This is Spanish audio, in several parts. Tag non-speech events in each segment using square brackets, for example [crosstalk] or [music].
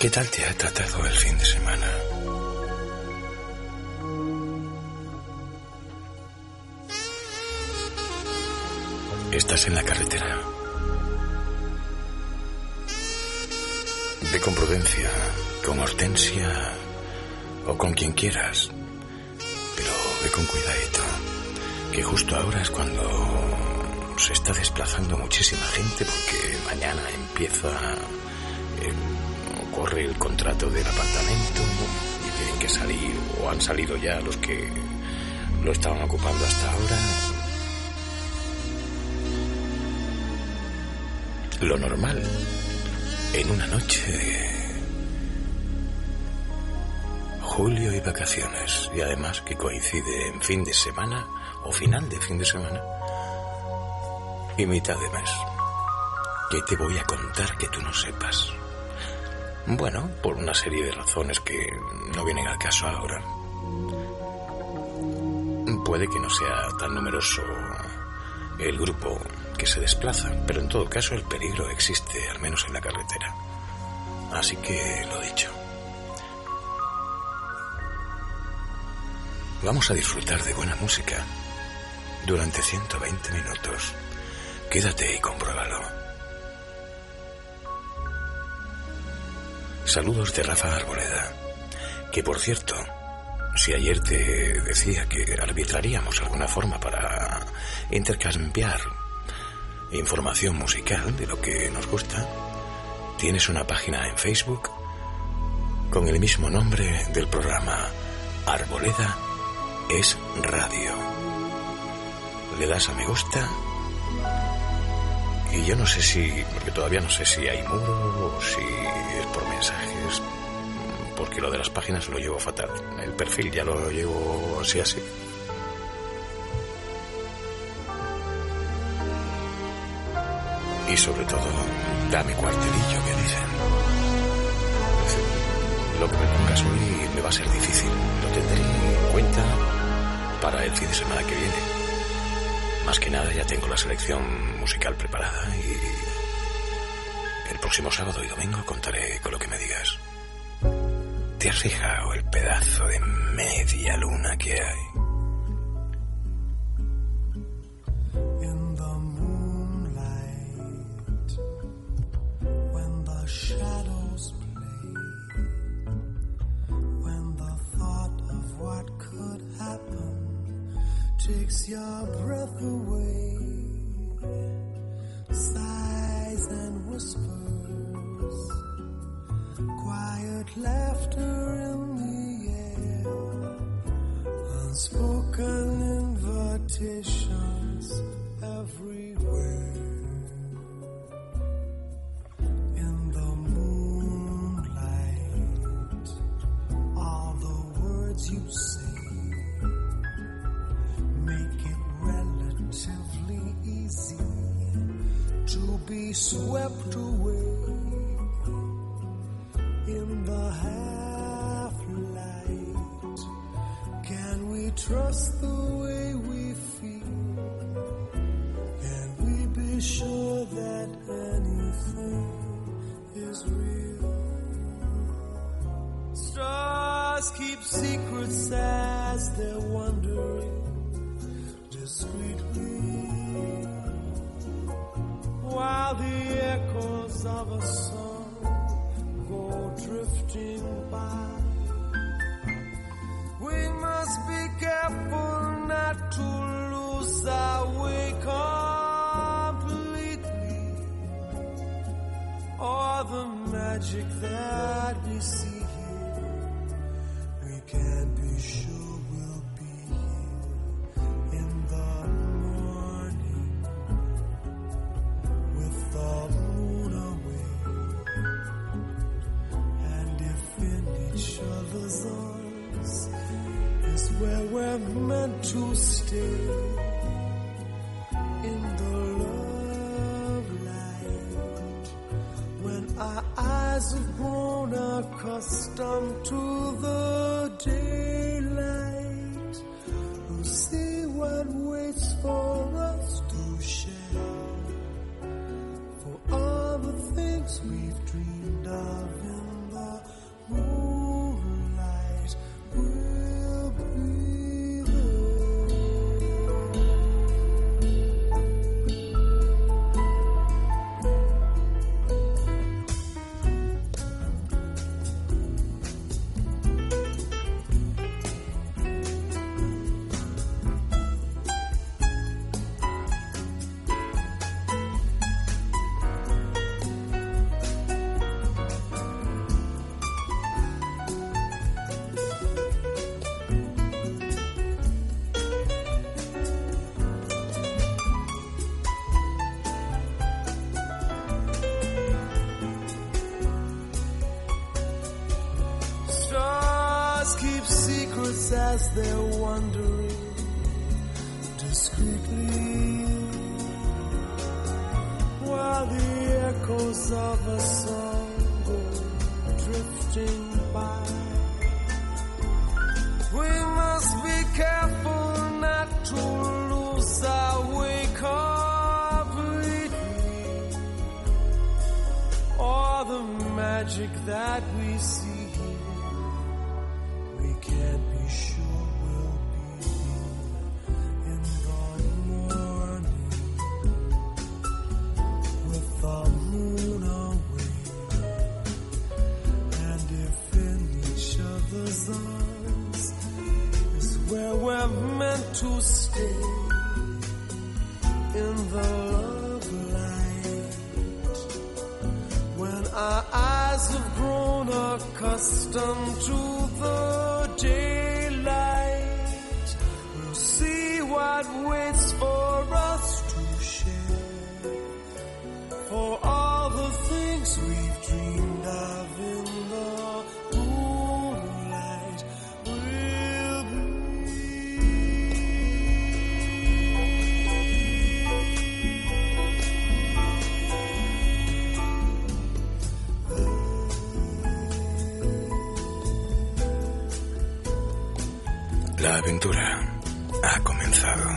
¿Qué tal te ha tratado el fin de semana? Estás en la carretera. Ve con prudencia, con hortensia o con quien quieras. Pero ve con cuidadito, que justo ahora es cuando se está desplazando muchísima gente porque mañana empieza eh, corre el contrato del apartamento y tienen que salir o han salido ya los que lo estaban ocupando hasta ahora. Lo normal en una noche julio y vacaciones y además que coincide en fin de semana o final de fin de semana y mitad de mes. ¿Qué te voy a contar que tú no sepas? Bueno, por una serie de razones que no vienen al caso ahora. Puede que no sea tan numeroso el grupo que se desplaza, pero en todo caso el peligro existe, al menos en la carretera. Así que lo dicho. Vamos a disfrutar de buena música durante 120 minutos. Quédate y compruébalo. Saludos de Rafa Arboleda, que por cierto, si ayer te decía que arbitraríamos alguna forma para intercambiar información musical de lo que nos gusta, tienes una página en Facebook con el mismo nombre del programa Arboleda es radio. Le das a me gusta y yo no sé si, porque todavía no sé si hay muro o si es por mensajes, porque lo de las páginas lo llevo fatal. El perfil ya lo llevo así así. Y sobre todo, dame cuartelillo, que dicen. Lo que me pongas hoy me va a ser difícil. Lo tendré en cuenta para el fin de semana que viene. Más que nada ya tengo la selección musical preparada y el próximo sábado y domingo contaré con lo que me digas. ¿Te has fijado el pedazo de media luna que hay? Trust the way we feel? Can we be sure that anything is real? Stars keep secrets as they're wandering there. La aventura ha comenzado.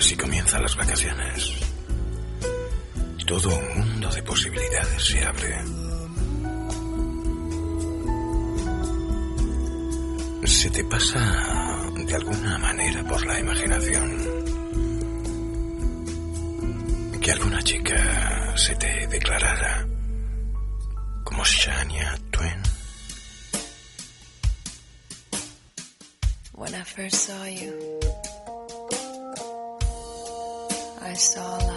Si comienzan las vacaciones, todo un mundo de posibilidades se abre. Se te pasa de alguna manera por la imaginación que alguna chica se te declarara como Shania first saw you, I saw life.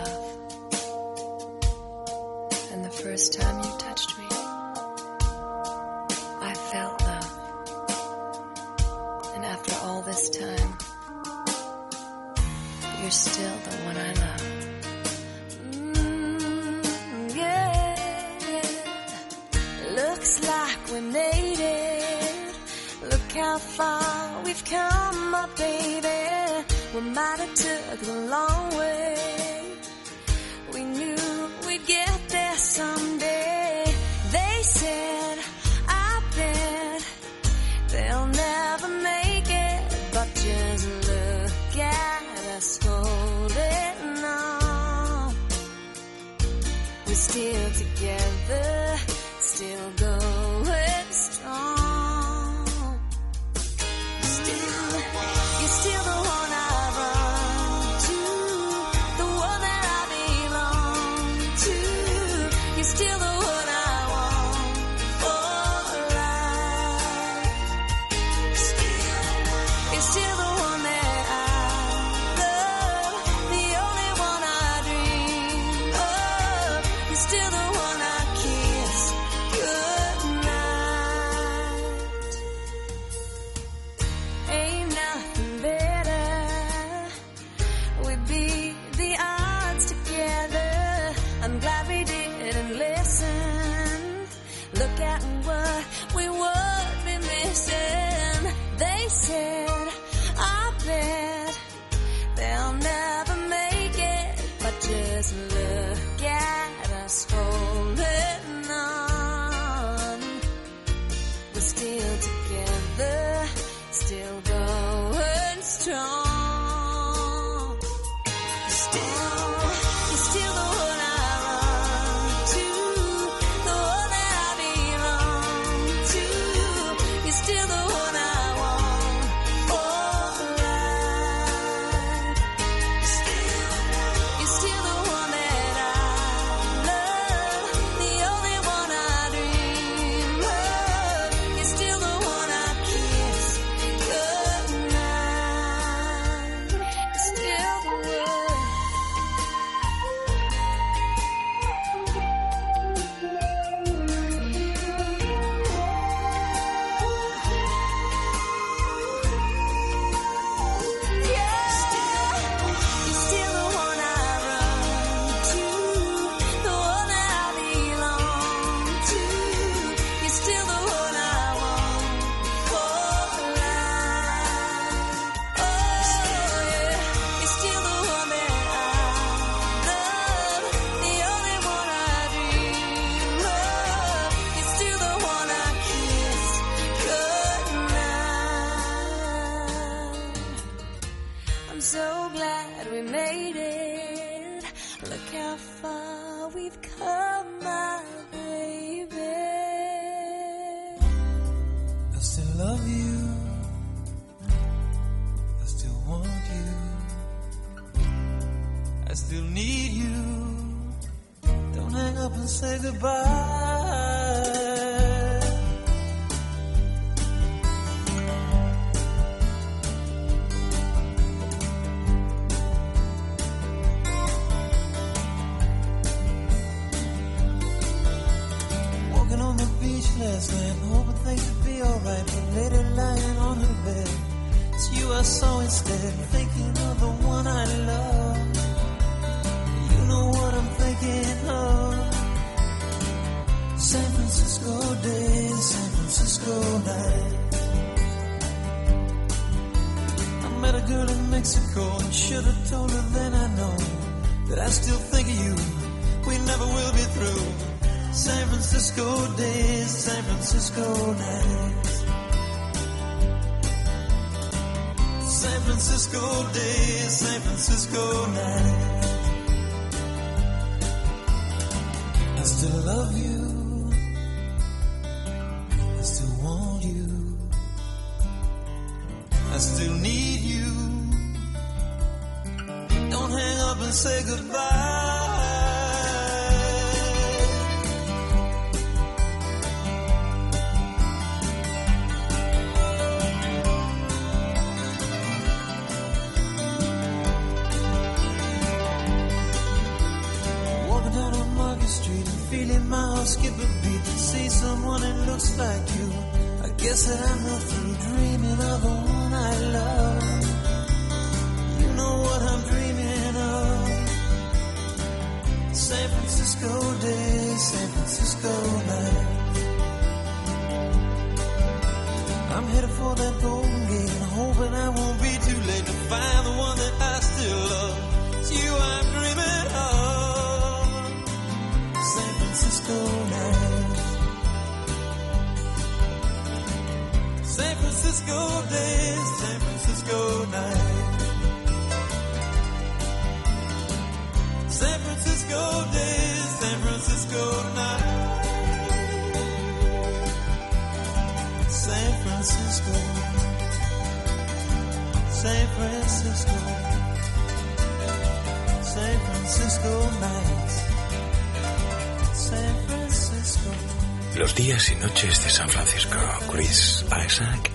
San Francisco, Chris Isaac,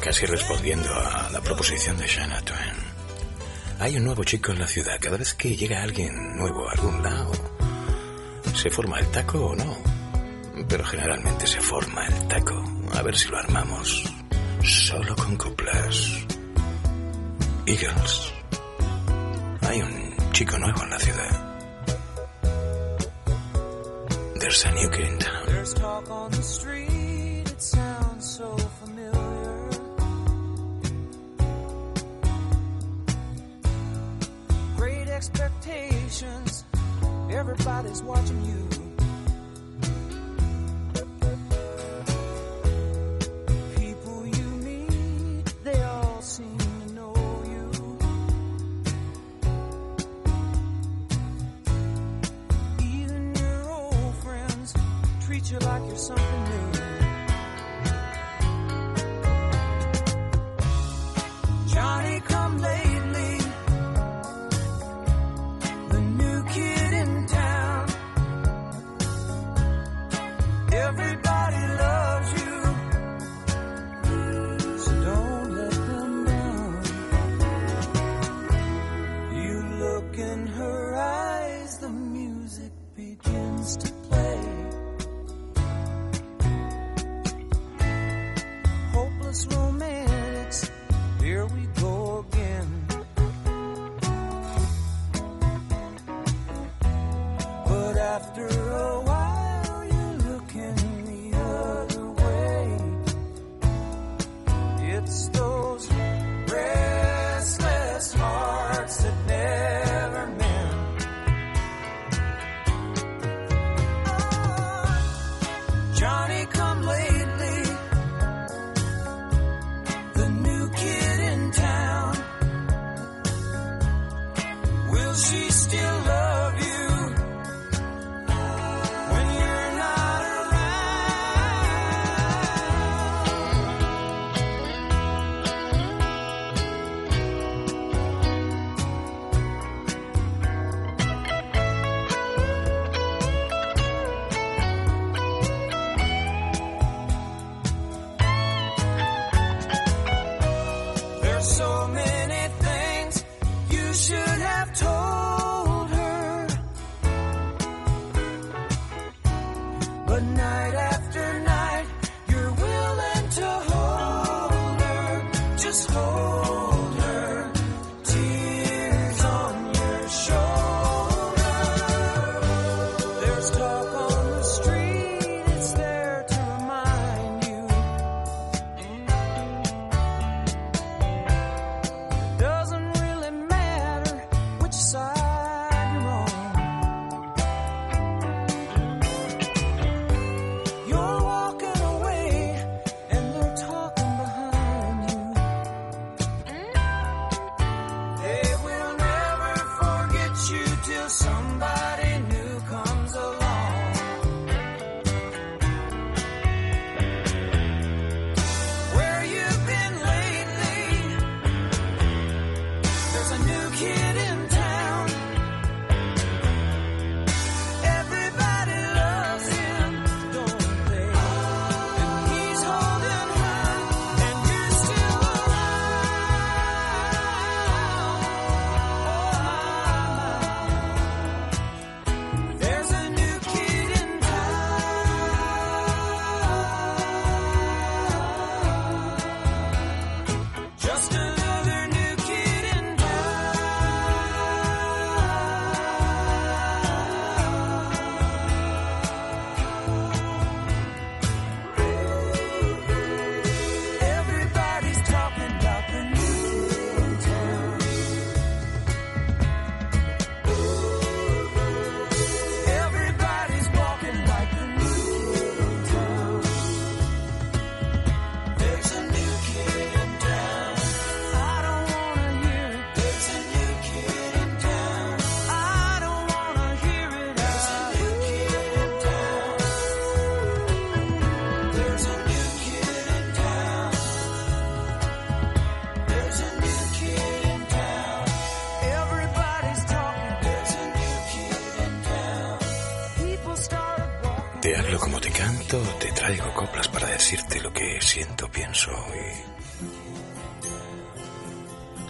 casi respondiendo a la proposición de Shanna Twain. Hay un nuevo chico en la ciudad. Cada vez que llega alguien nuevo a algún lado, ¿se forma el taco o no? Pero generalmente se forma el taco. A ver si lo armamos. Solo con coplas. Eagles. Hay un chico nuevo en la ciudad. There's a new kid something new.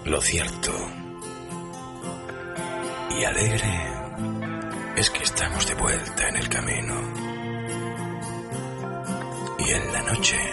Lo cierto y alegre es que estamos de vuelta en el camino. Y en la noche.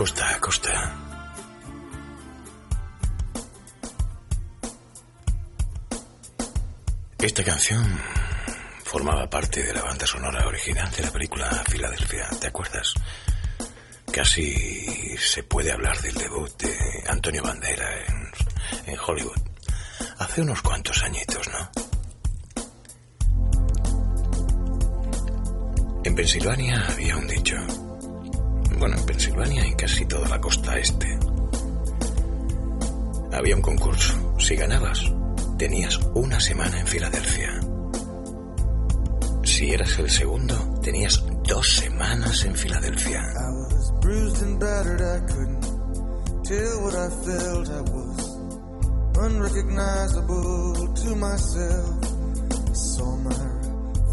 costa a costa. Esta canción formaba parte de la banda sonora original de la película Filadelfia, ¿te acuerdas? Casi se puede hablar del debut de Antonio Bandera en, en Hollywood. Hace unos cuantos añitos, ¿no? En Pensilvania había un dicho Pensilvania y casi toda la costa este. Había un concurso. Si ganabas, tenías una semana en Filadelfia. Si eras el segundo, tenías dos semanas en Filadelfia.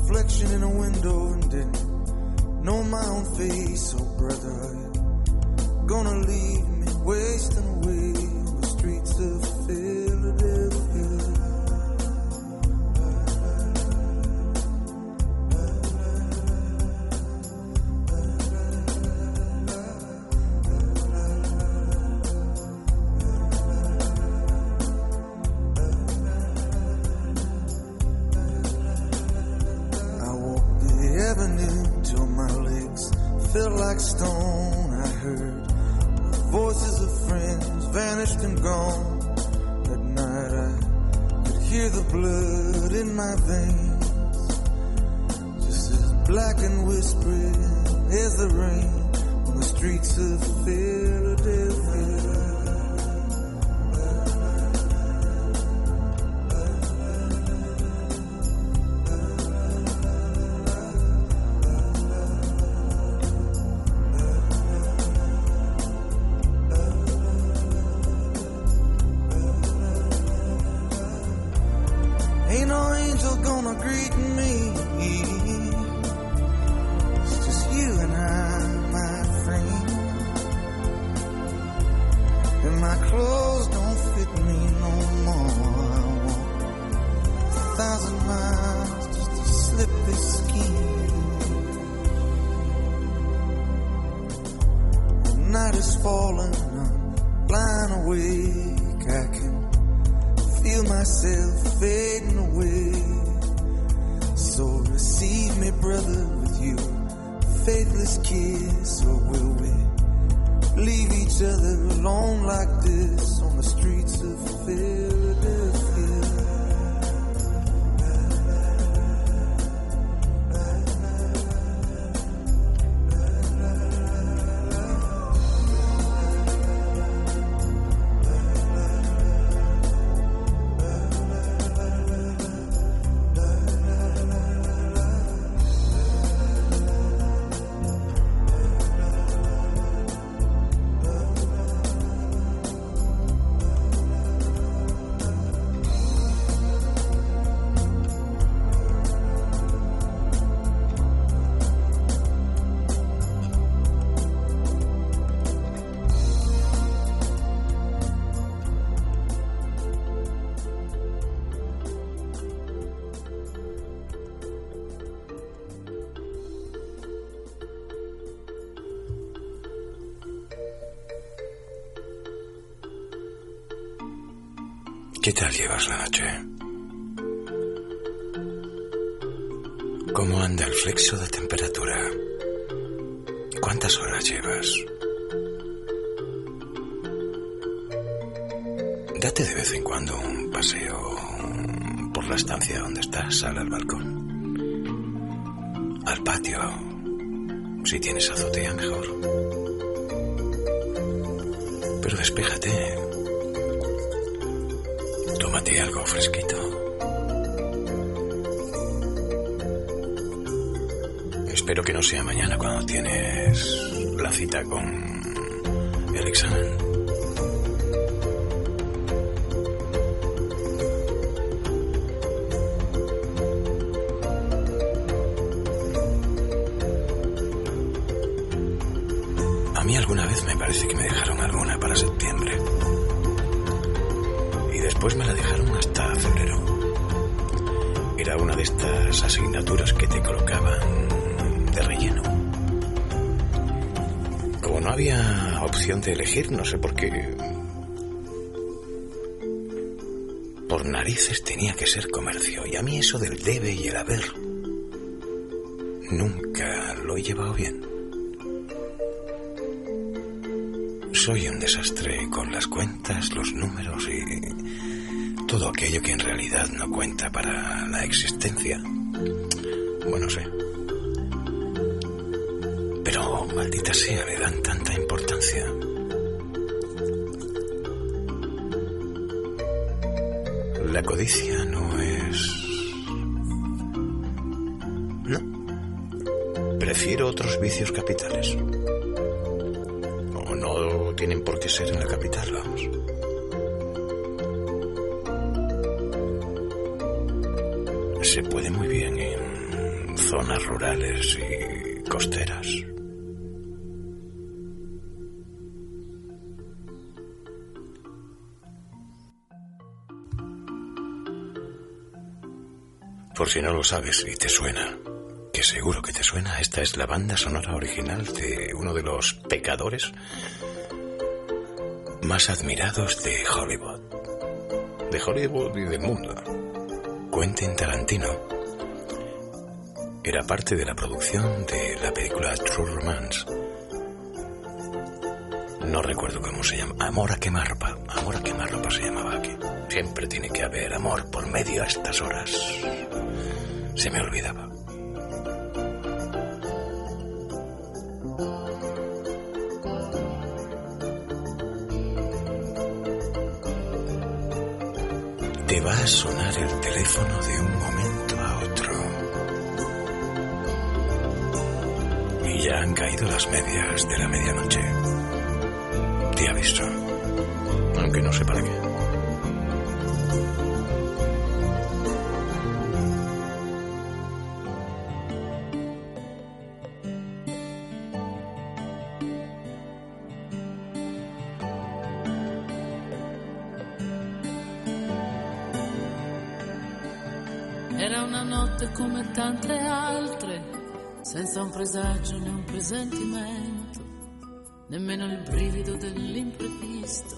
reflection in a window and didn't know my own face, oh brother, ¿Qué tal llevas la noche? ¿Cómo anda el flexo de sea mañana cuando tienes la cita con el examen. De elegir, no sé por qué. Por narices tenía que ser comercio, y a mí eso del debe y el haber nunca lo he llevado bien. Soy un desastre con las cuentas, los números y todo aquello que en realidad no cuenta para la existencia. Y costeras. Por si no lo sabes y te suena, que seguro que te suena, esta es la banda sonora original de uno de los pecadores más admirados de Hollywood. De Hollywood y del mundo. Quentin Tarantino era parte de la producción de la película True Romance. No recuerdo cómo se llama. Amor a quemarropa. Amor a quemarropa se llamaba aquí. Siempre tiene que haber amor por medio a estas horas. Se me olvidaba. Te va a sonar el teléfono de un momento ya han caído las medias de la medianoche. Te aviso. Aunque no sé para qué. Un presagio né un presentimento, nemmeno il brivido dell'imprevisto,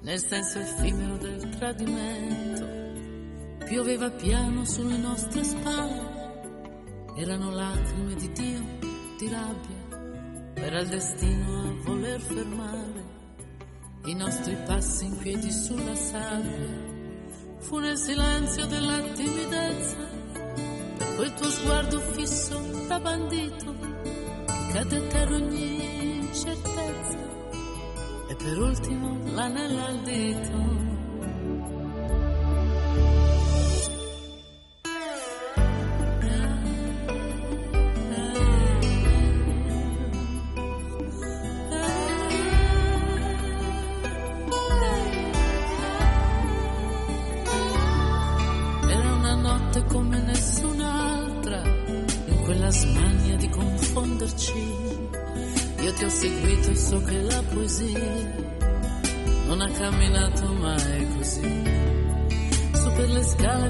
nel senso effimero del tradimento. Pioveva piano sulle nostre spalle, erano lacrime di Dio, di rabbia, era il destino a voler fermare i nostri passi in piedi sulla sabbia. Fu nel silenzio della timidezza, quel tuo sguardo fisso da bandito, cade a terra ogni incertezza, e per ultimo l'anello al dito.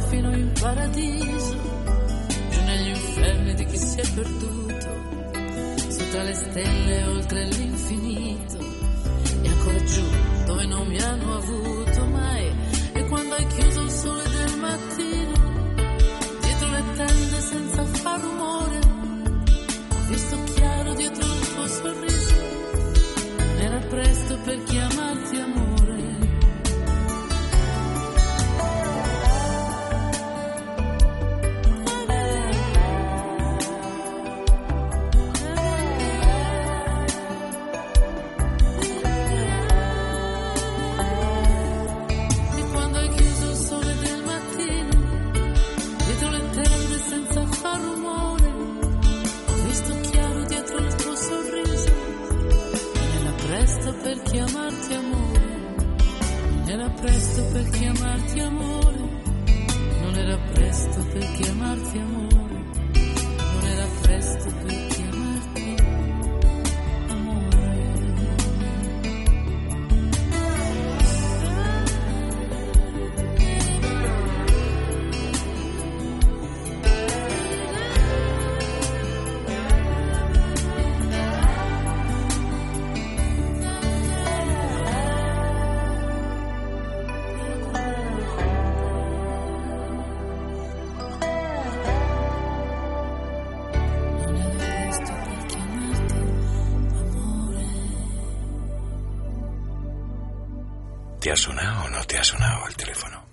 Fino in paradiso, giù negli inferni di chi si è perduto, tra le stelle oltre l'infinito, e ancora giù dove non mi hanno avuto sonado el teléfono?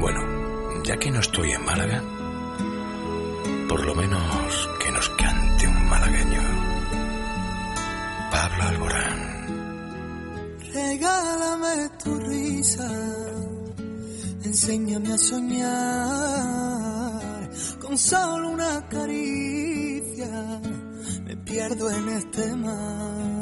Bueno, ya que no estoy en Málaga, por lo menos que nos cante un malagueño. Pablo Alborán. Regálame tu risa, enséñame a soñar con solo una caricia. Me pierdo en este mar.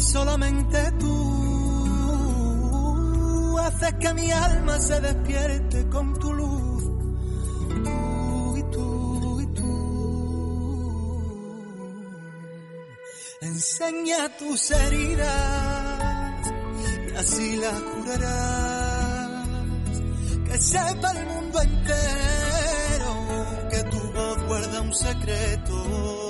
y solamente tú haces que mi alma se despierte con tu luz. Tú y tú y tú. Enseña tus heridas y así las curarás. Que sepa el mundo entero que tu voz guarda un secreto.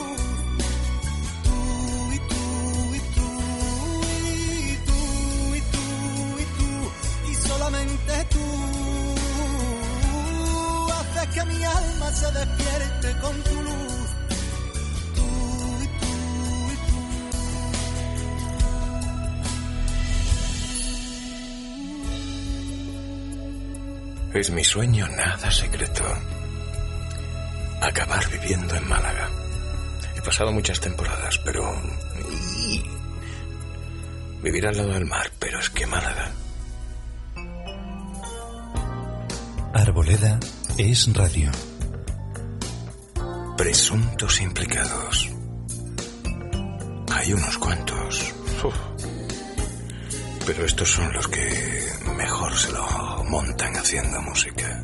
Que mi alma se despierte con tu luz. Tú y tú y Es mi sueño nada secreto. Acabar viviendo en Málaga. He pasado muchas temporadas, pero... y- Vivir al lado del mar, pero es que Málaga... Arboleda es radio. Presuntos implicados. Hay unos cuantos. Uf. Pero estos son los que mejor se lo montan haciendo música.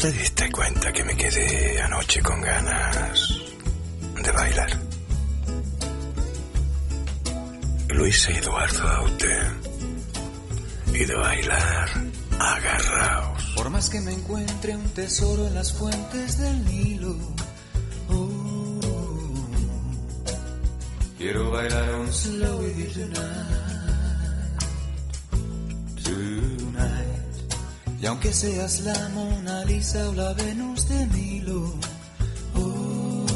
Te diste cuenta que me quedé anoche con ganas de bailar? Luis Eduardo Aute. Y de bailar agarraos. Por más que me encuentre un tesoro en las fuentes del Nilo. oh, quiero bailar un slow with tonight. Tonight. Y aunque seas la Lisa o la Venus de Milo. oh,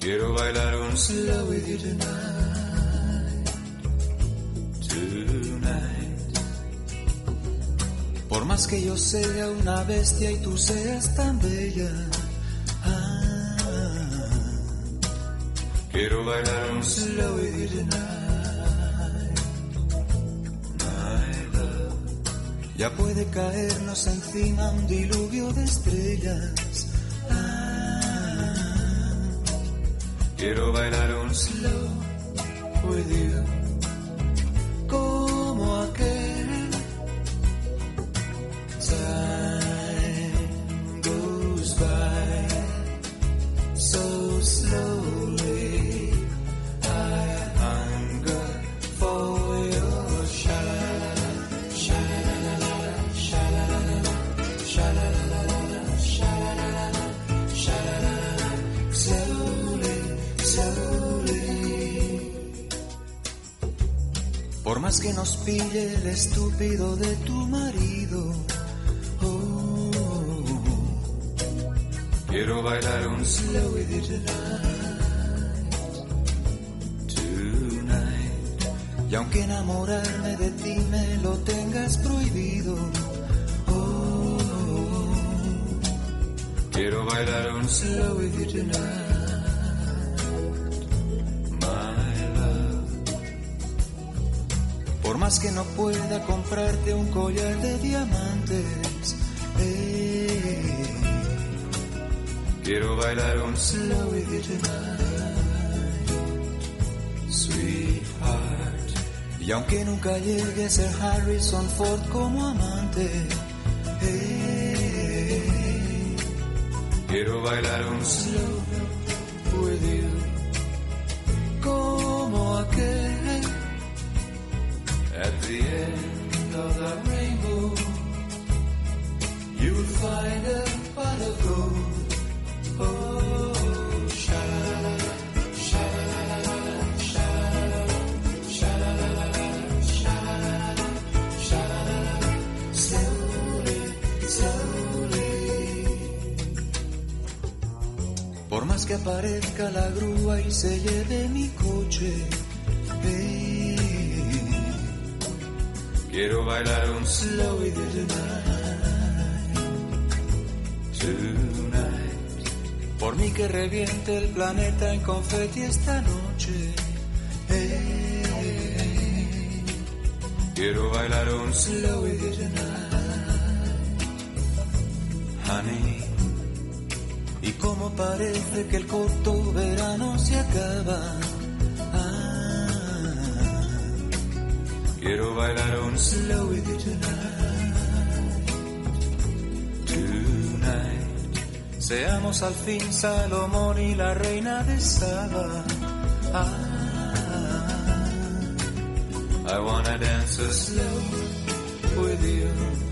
quiero bailar un slow with you tonight. Tonight. Por más que yo sea una bestia y tú seas tan bella. ah, quiero bailar un slow with you tonight. Caernos encima un diluvio de estrellas. Ah, quiero bailar un slow with you. De tu marido. oh, quiero bailar un slow with you tonight. Pueda comprarte un collar de diamantes, eh, quiero bailar un slow with you tonight, sweetheart. Y aunque nunca llegue a ser Harrison Ford como amante, eh, quiero bailar un slow bailar un slow with you tonight. Tonight. Por mí que reviente el planeta en confeti esta noche. Eh, quiero bailar un slow with tonight. Honey. Y como parece que el corto verano se acaba. Quiero bailar un slow with you tonight. Tonight. Seamos al fin Salomón y la reina de Saba. Ah, I wanna dance a slow with you.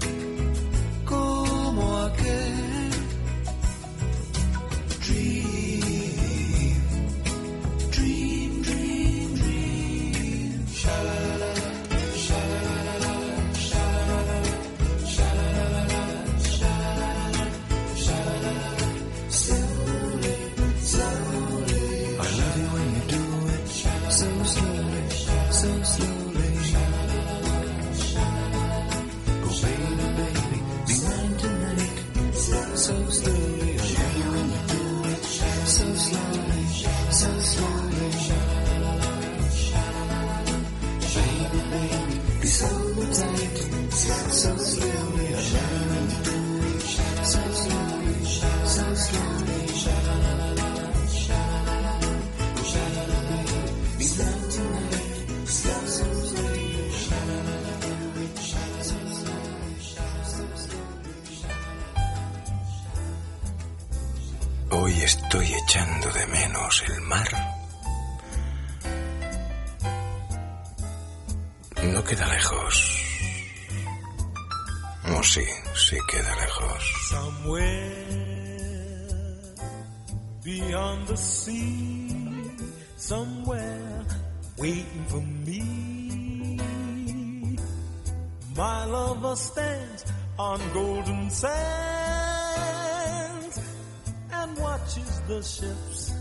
The ships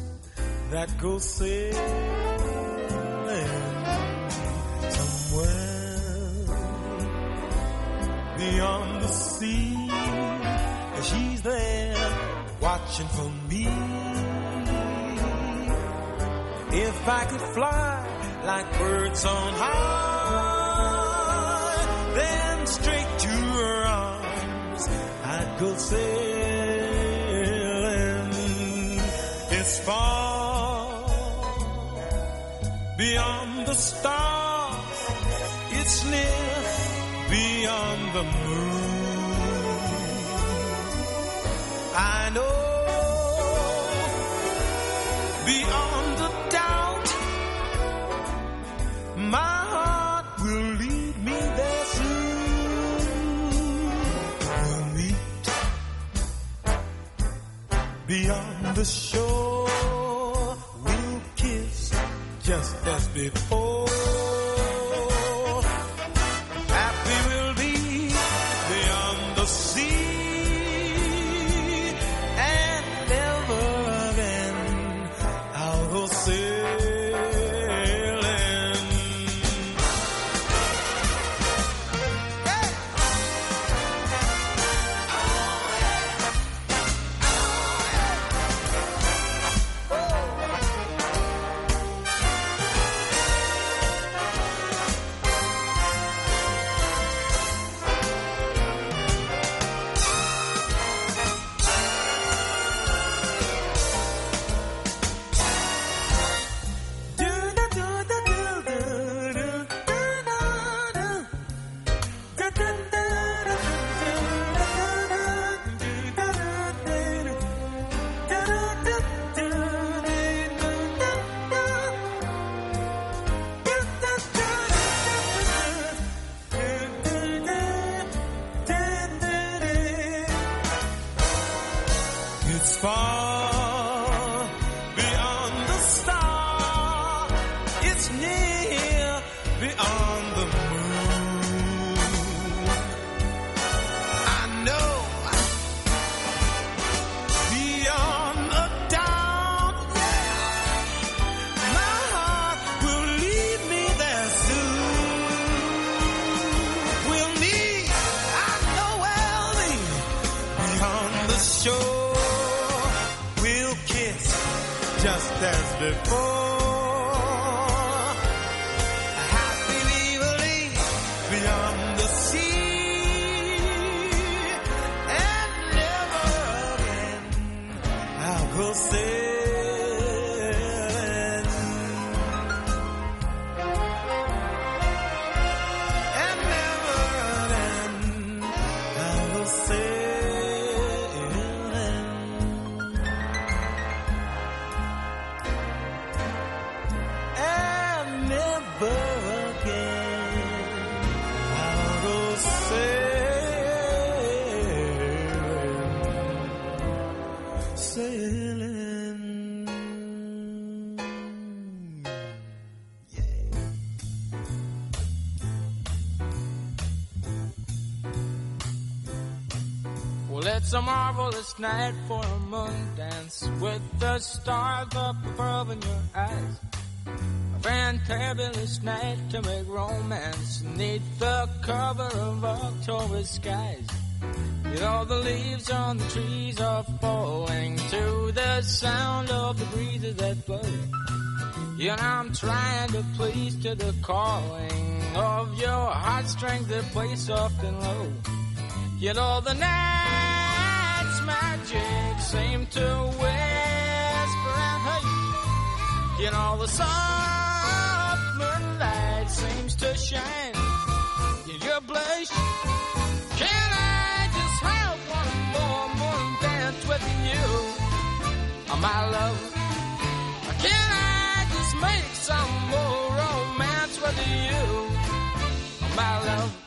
that go sailing somewhere beyond the sea. She's there watching for me. If I could fly like birds on high, then straight to her arms I'd go sailing. Far beyond the stars. It's near beyond the moon. I know beyond a doubt my heart will lead me there soon. We'll meet beyond the shore. It's a marvelous night for a moon dance with the stars up above in your eyes. A fantabulous night to make romance neath the cover of October skies. You know the leaves on the trees are falling to the sound of the breezes that blow. You know I'm trying to please to the calling of your heartstrings that play soft and low. You know the night's magic seemed to whisper and hey, you know the summer light seems to shine in your blush. Can I just have one more morning dance with you, ah, my love? Can I just make some more romance with you, ah, my love?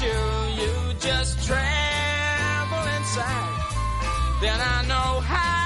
you, you just travel inside, then I know how.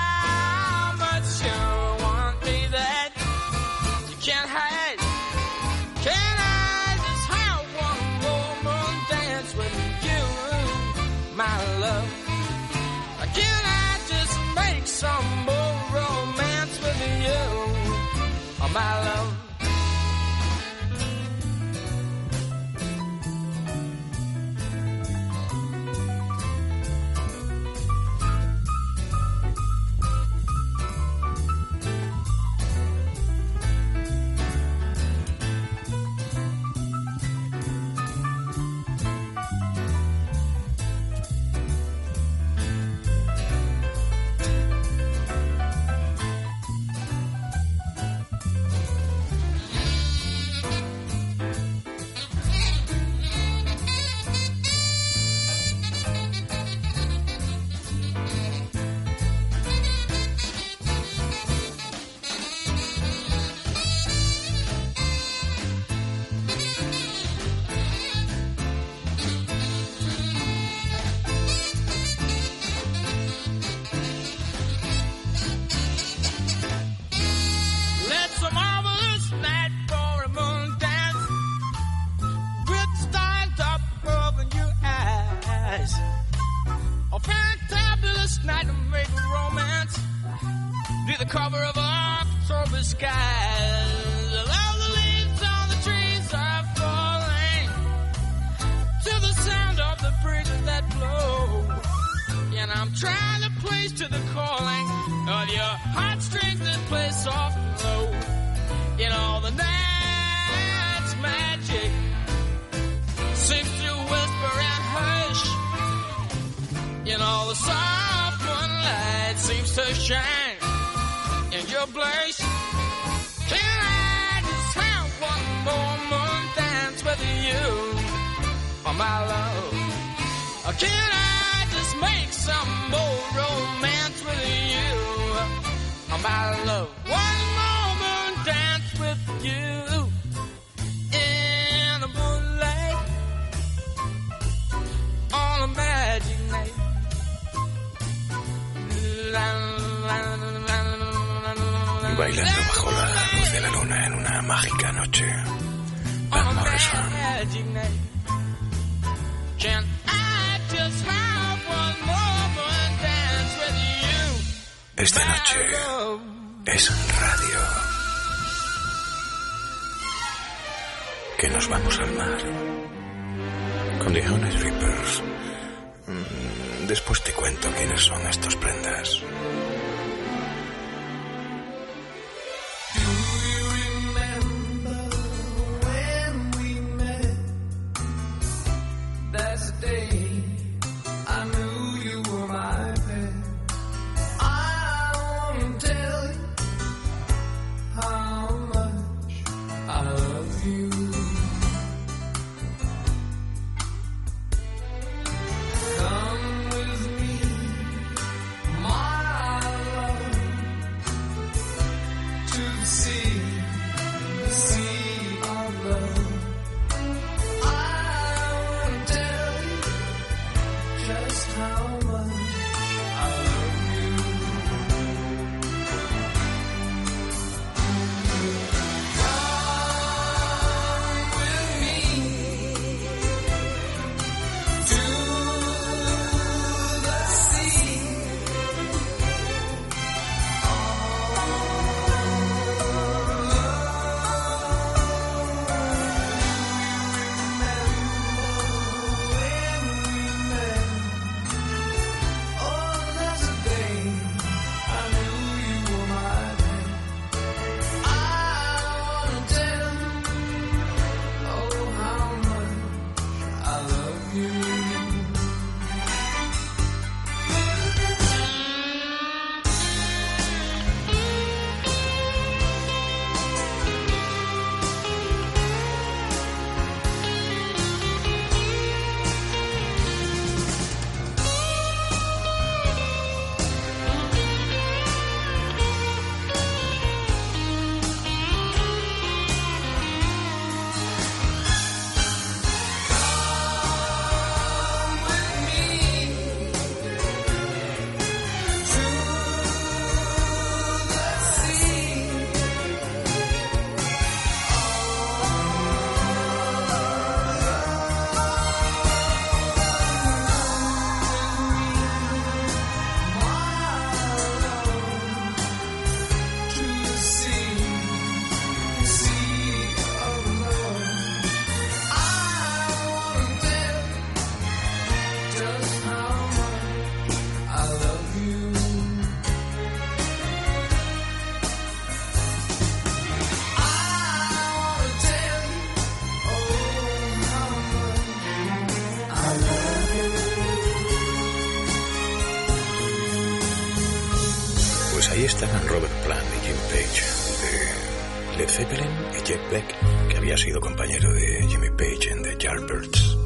compañero de Jimmy Page en The Yardbirds.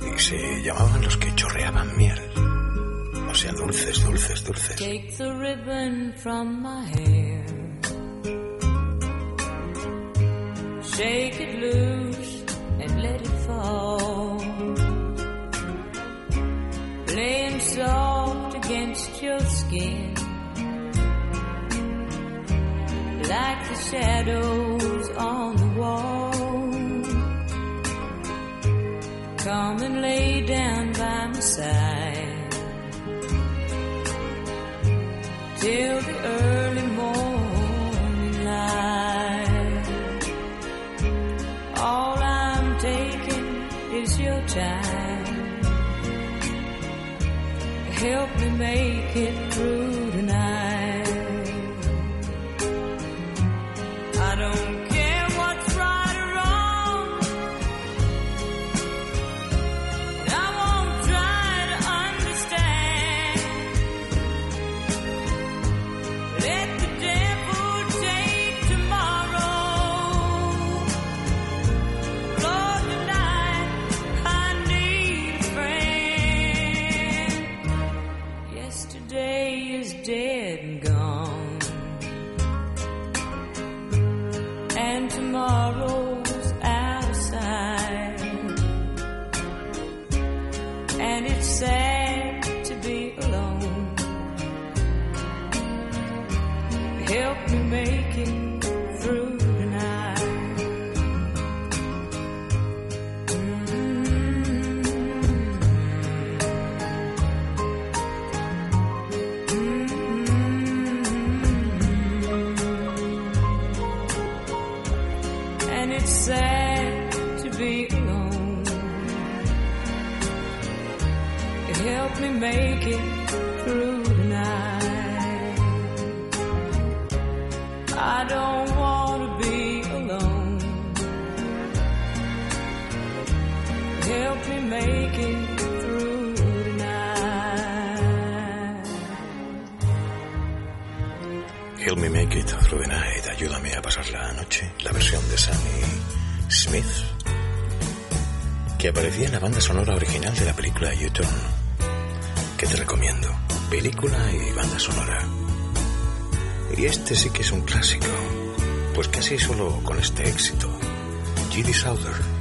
Y se llamaban los que chorreaban miel. O sea, dulces, dulces, dulces. Take the ribbon from Gilly Souther.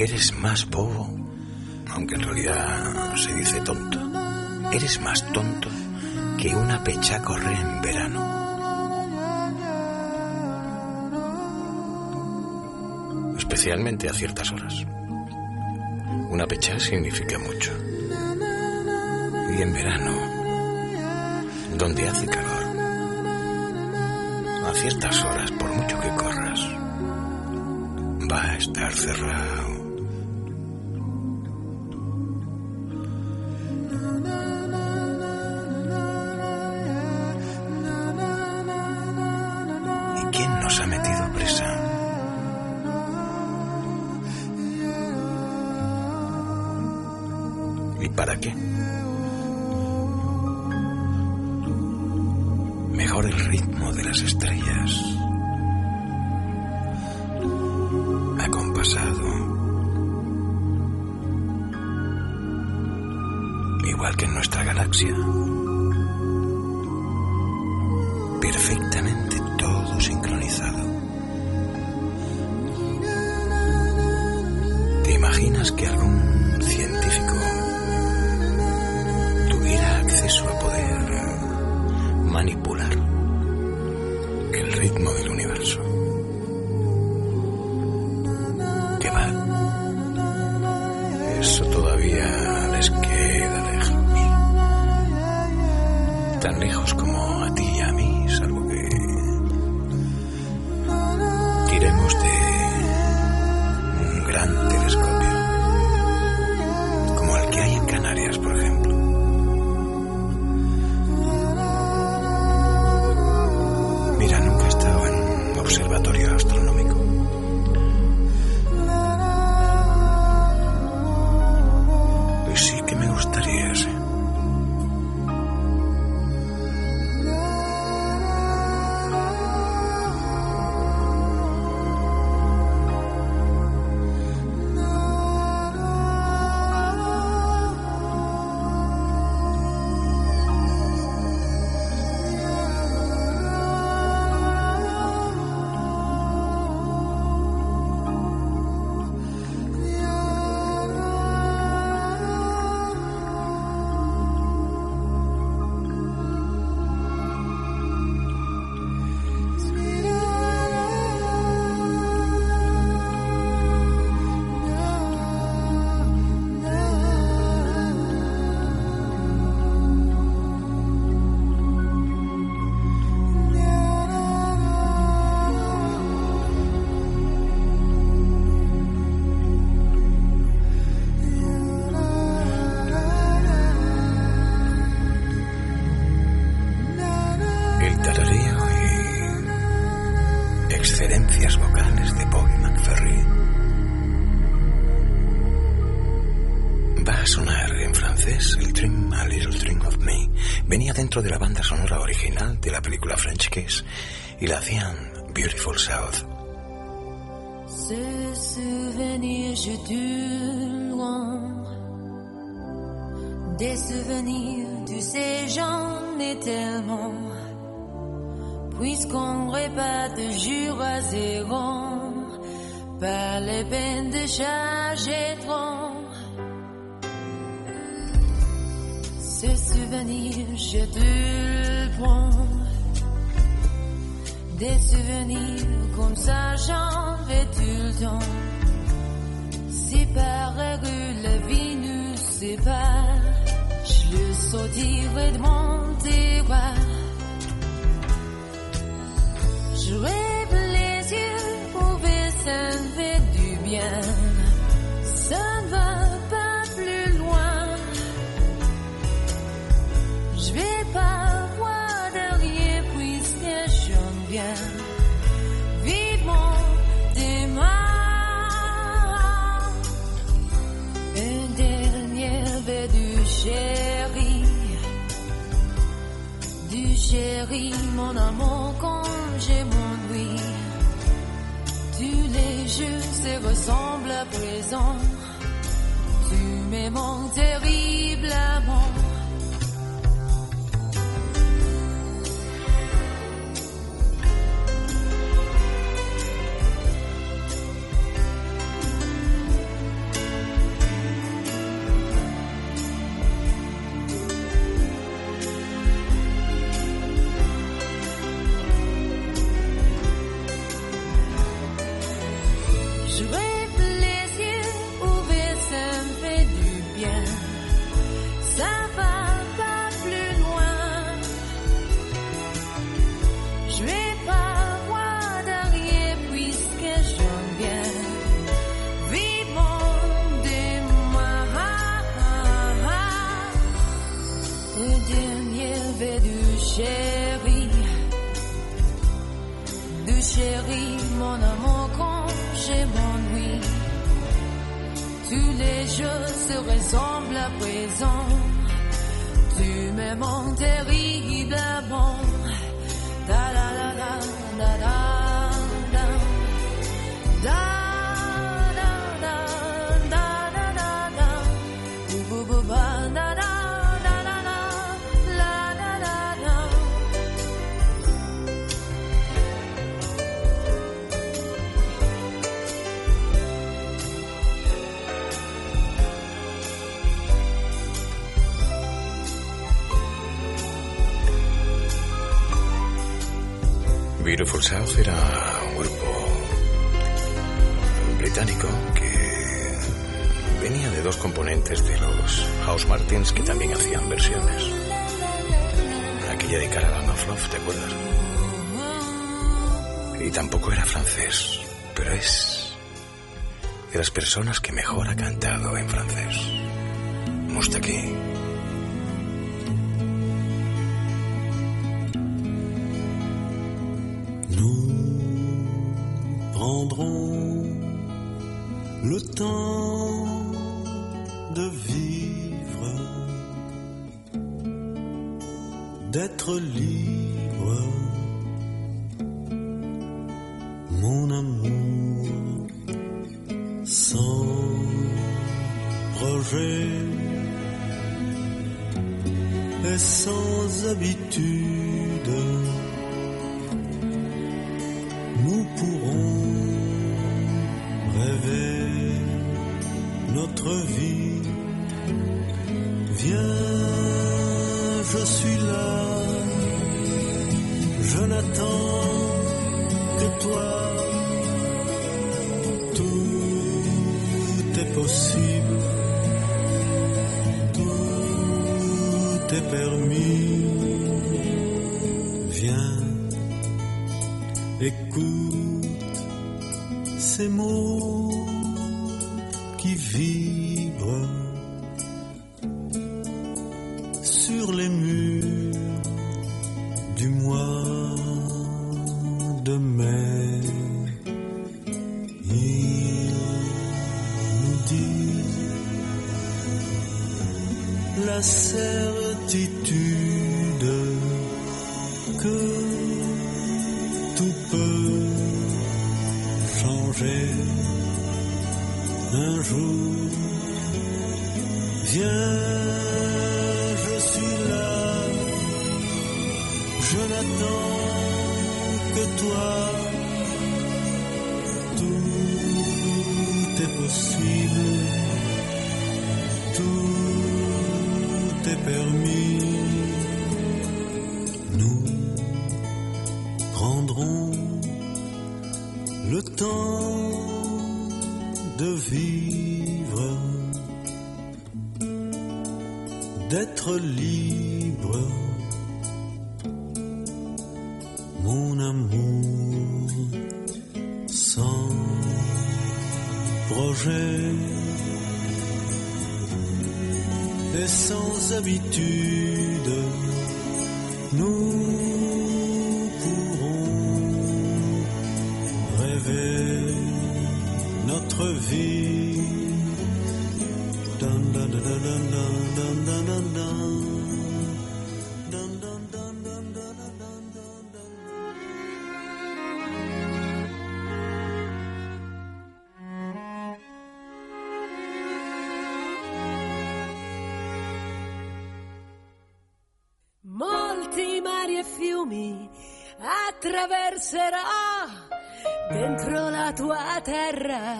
Eres más bobo, aunque en realidad se dice tonto. Eres más tonto que una pecha corre en verano. Especialmente a ciertas horas. Una pecha significa mucho. Y en verano, donde hace calor, a ciertas horas, por mucho que corras, va a estar cerrado. Kiss y la hacían Beautiful South. Ce souvenir, j'ai dû loin. Des souvenirs, tu sais, j'en ai tellement. Puisqu'on répète de jour à zéro, pas les peines de charger. Ce souvenir, je te prends. Des souvenirs comme ça, j'en vais tout le temps. Si par règle la vie nous sépare, je le sortirai de mon. Je chérie, mon amour, quand j'ai m'ennuie. tu les jours se ressemblent à présent. Tu me manques terriblement. Beautiful South era un grupo británico que venía de dos componentes de los House Martins que también hacían versiones. Aquella de Caravan of Love, ¿te acuerdas? Y tampoco era francés, pero es de las personas que mejor ha cantado en francés. Mustaki. le temps de vivre, d'être libre. Dentro la tua terra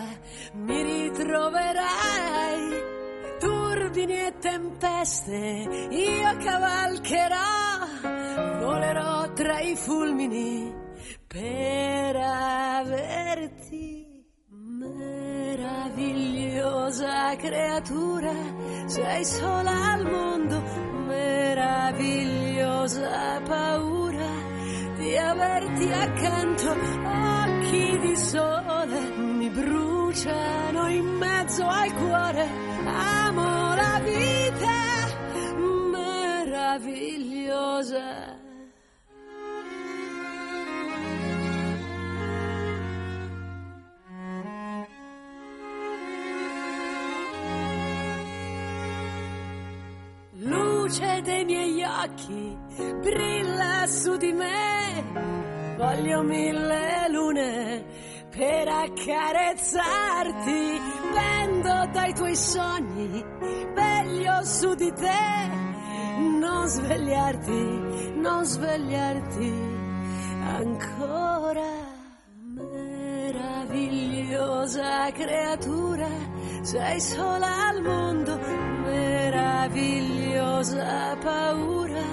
mi ritroverai. Turbini e tempeste io cavalcherò volerò tra i fulmini per averti. Meravigliosa creatura sei sola al mondo meravigliosa paura di averti accanto occhi di sole mi bruciano in mezzo al cuore amo la vita meravigliosa luce dei miei occhi brilla su di me. Voglio mille lune per accarezzarti. Pendo dai tuoi sogni, veglio su di te. Non svegliarti, non svegliarti ancora. Meravigliosa creatura, sei sola al mondo, meravigliosa paura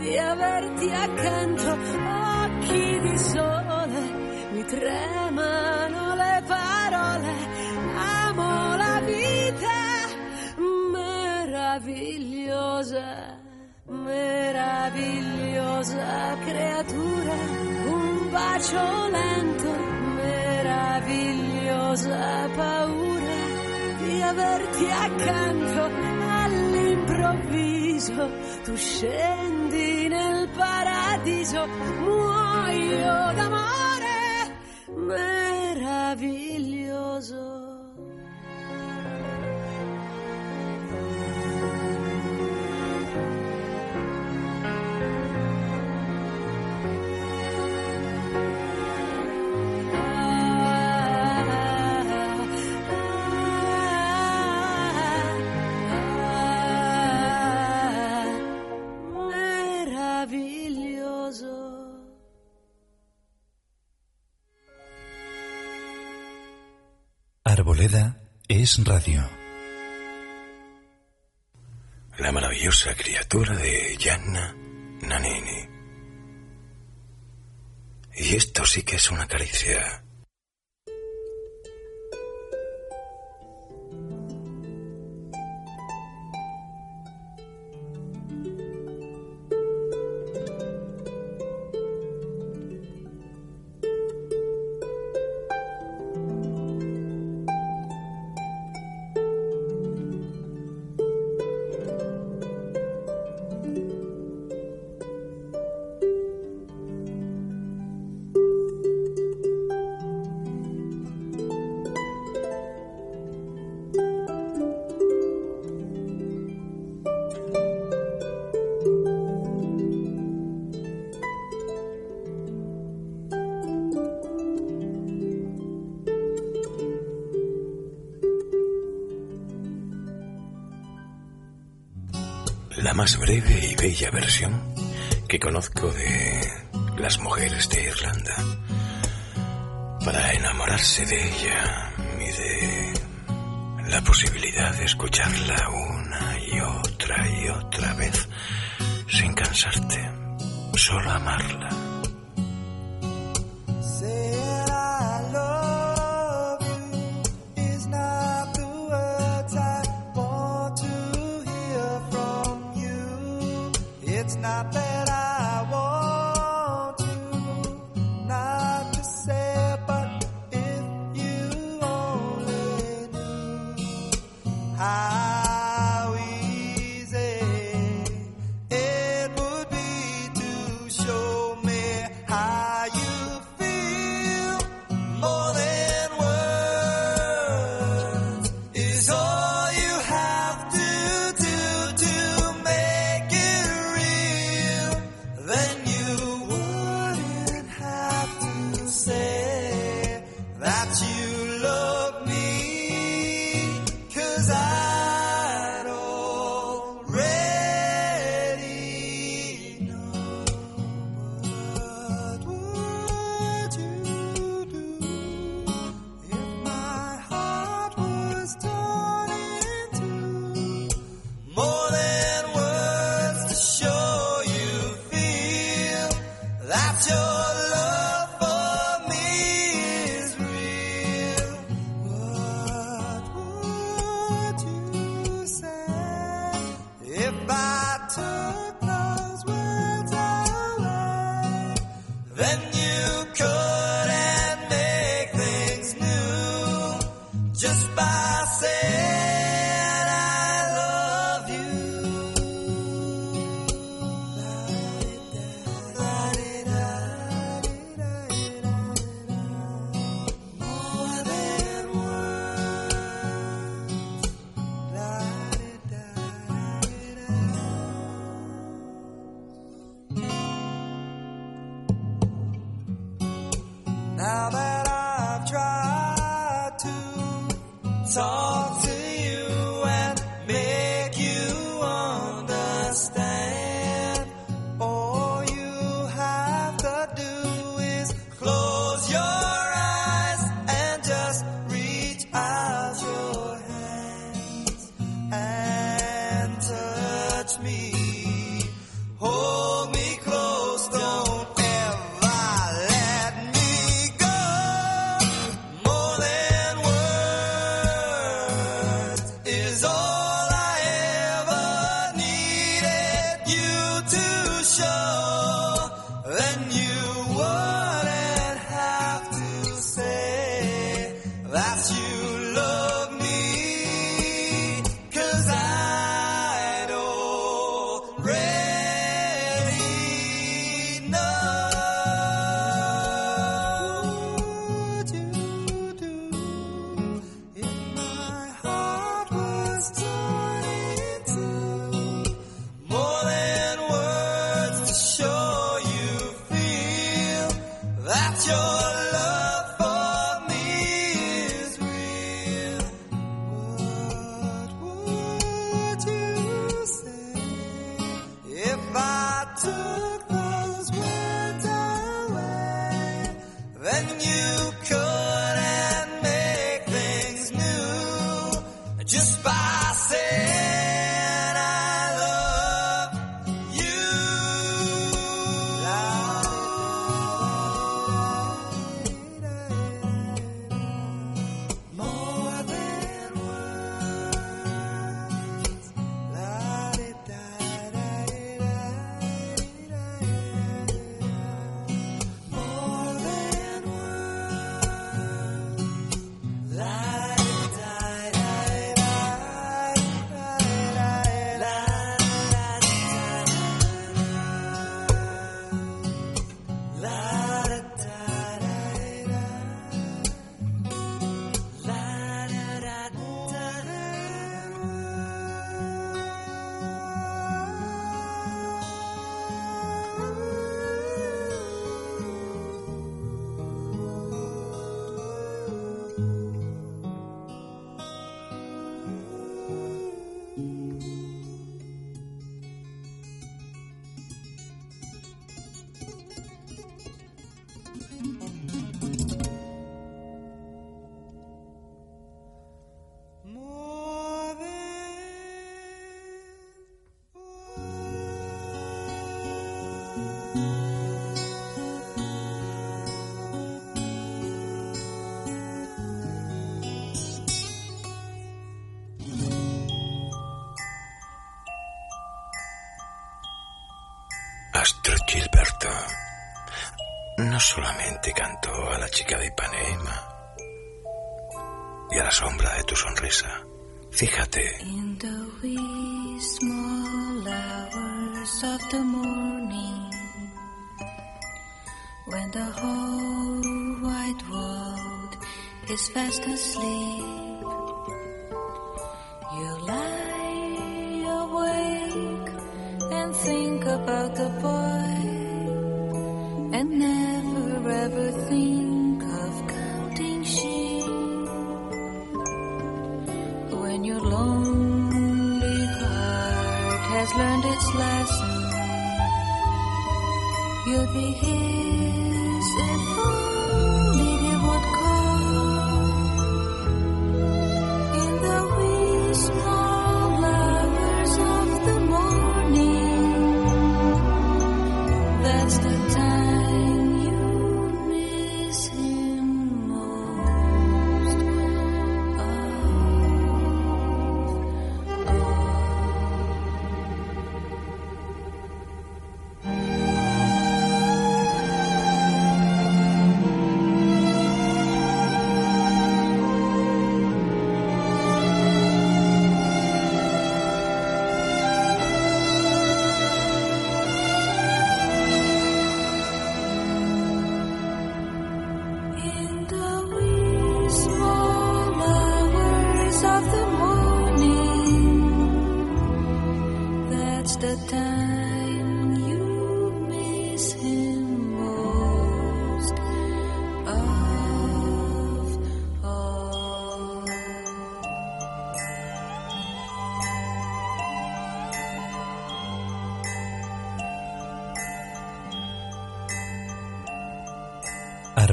di averti accanto, occhi di sole, mi tremano le parole, amo la vita, meravigliosa, meravigliosa creatura, un bacio lento, meravigliosa paura di averti accanto all'improvviso. Tu scendi nel paradiso muoio d'amore meraviglioso. Es radio. La maravillosa criatura de Gianna Nannini. Y esto sí que es una caricia. Para enamorarse de ella y de la posibilidad de escucharla una y otra y otra vez sin cansarte, solo amarla. Then momento, no solamente cantó a la chica de Ipanema y a la sombra de tu sonrisa, fíjate. In the wee small hours of the morning, when the whole wide world is fast asleep.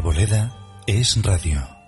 Arboleda es radio.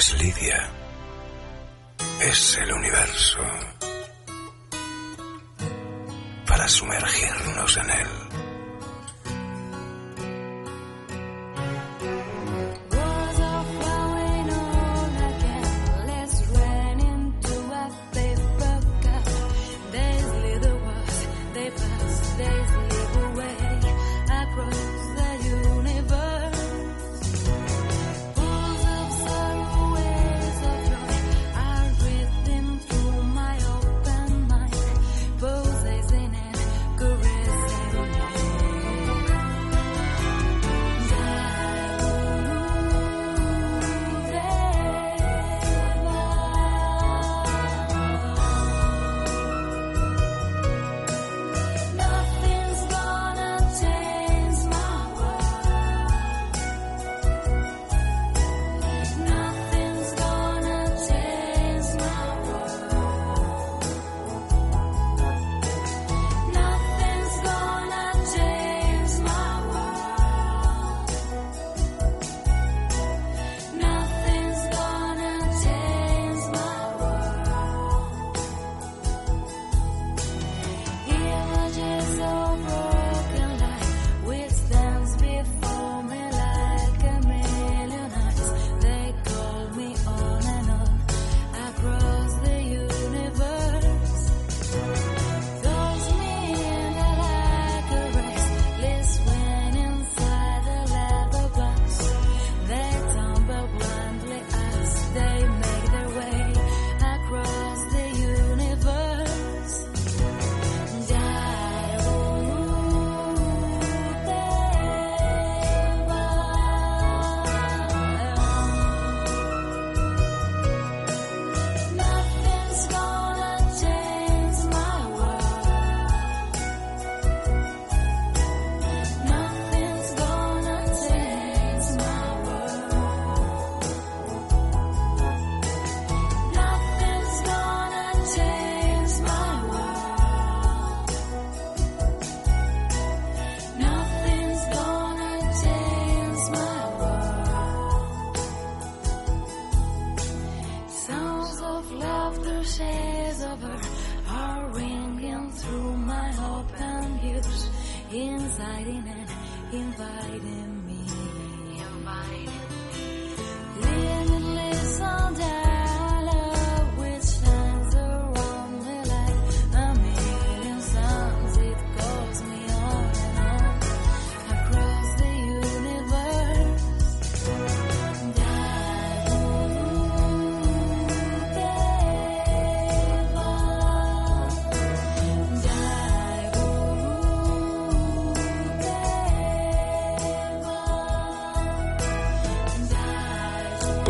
Es Lidia.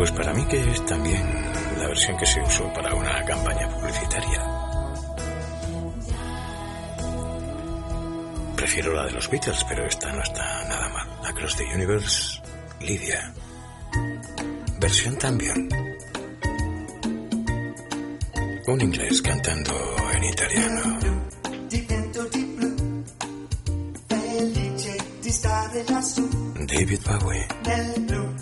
Pues para mí que es también la versión que se usó para una campaña publicitaria. Prefiero la de los Beatles, pero esta no está nada mal. Across the Universe, Lidia. Versión también. Un inglés cantando en italiano. David Bowie.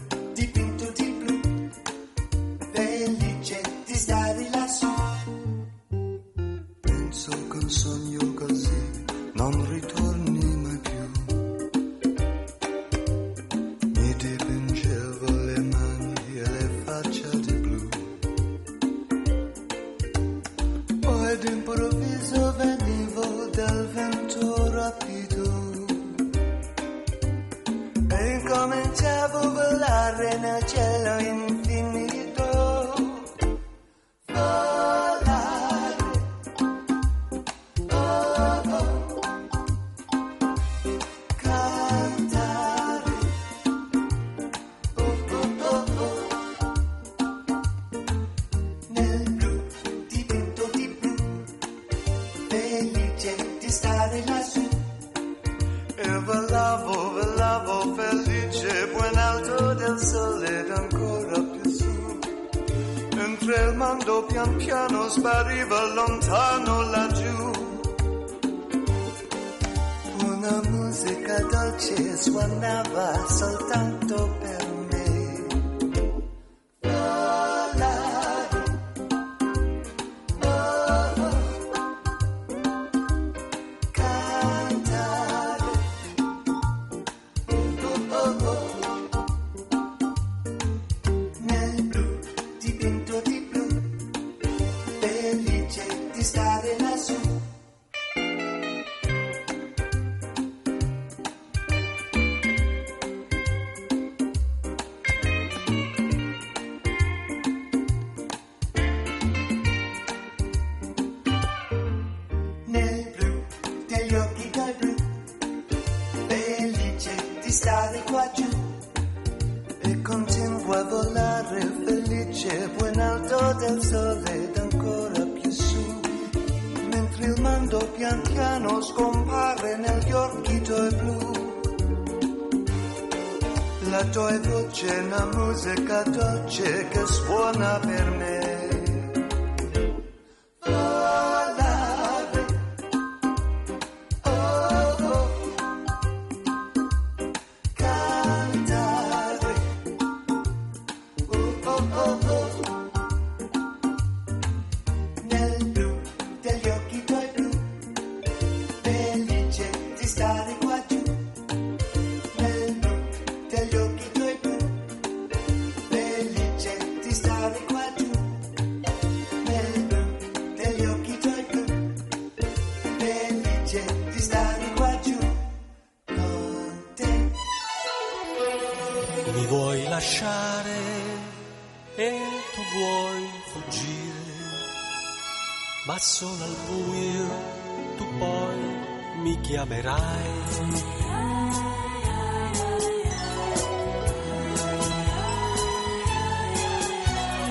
amerai.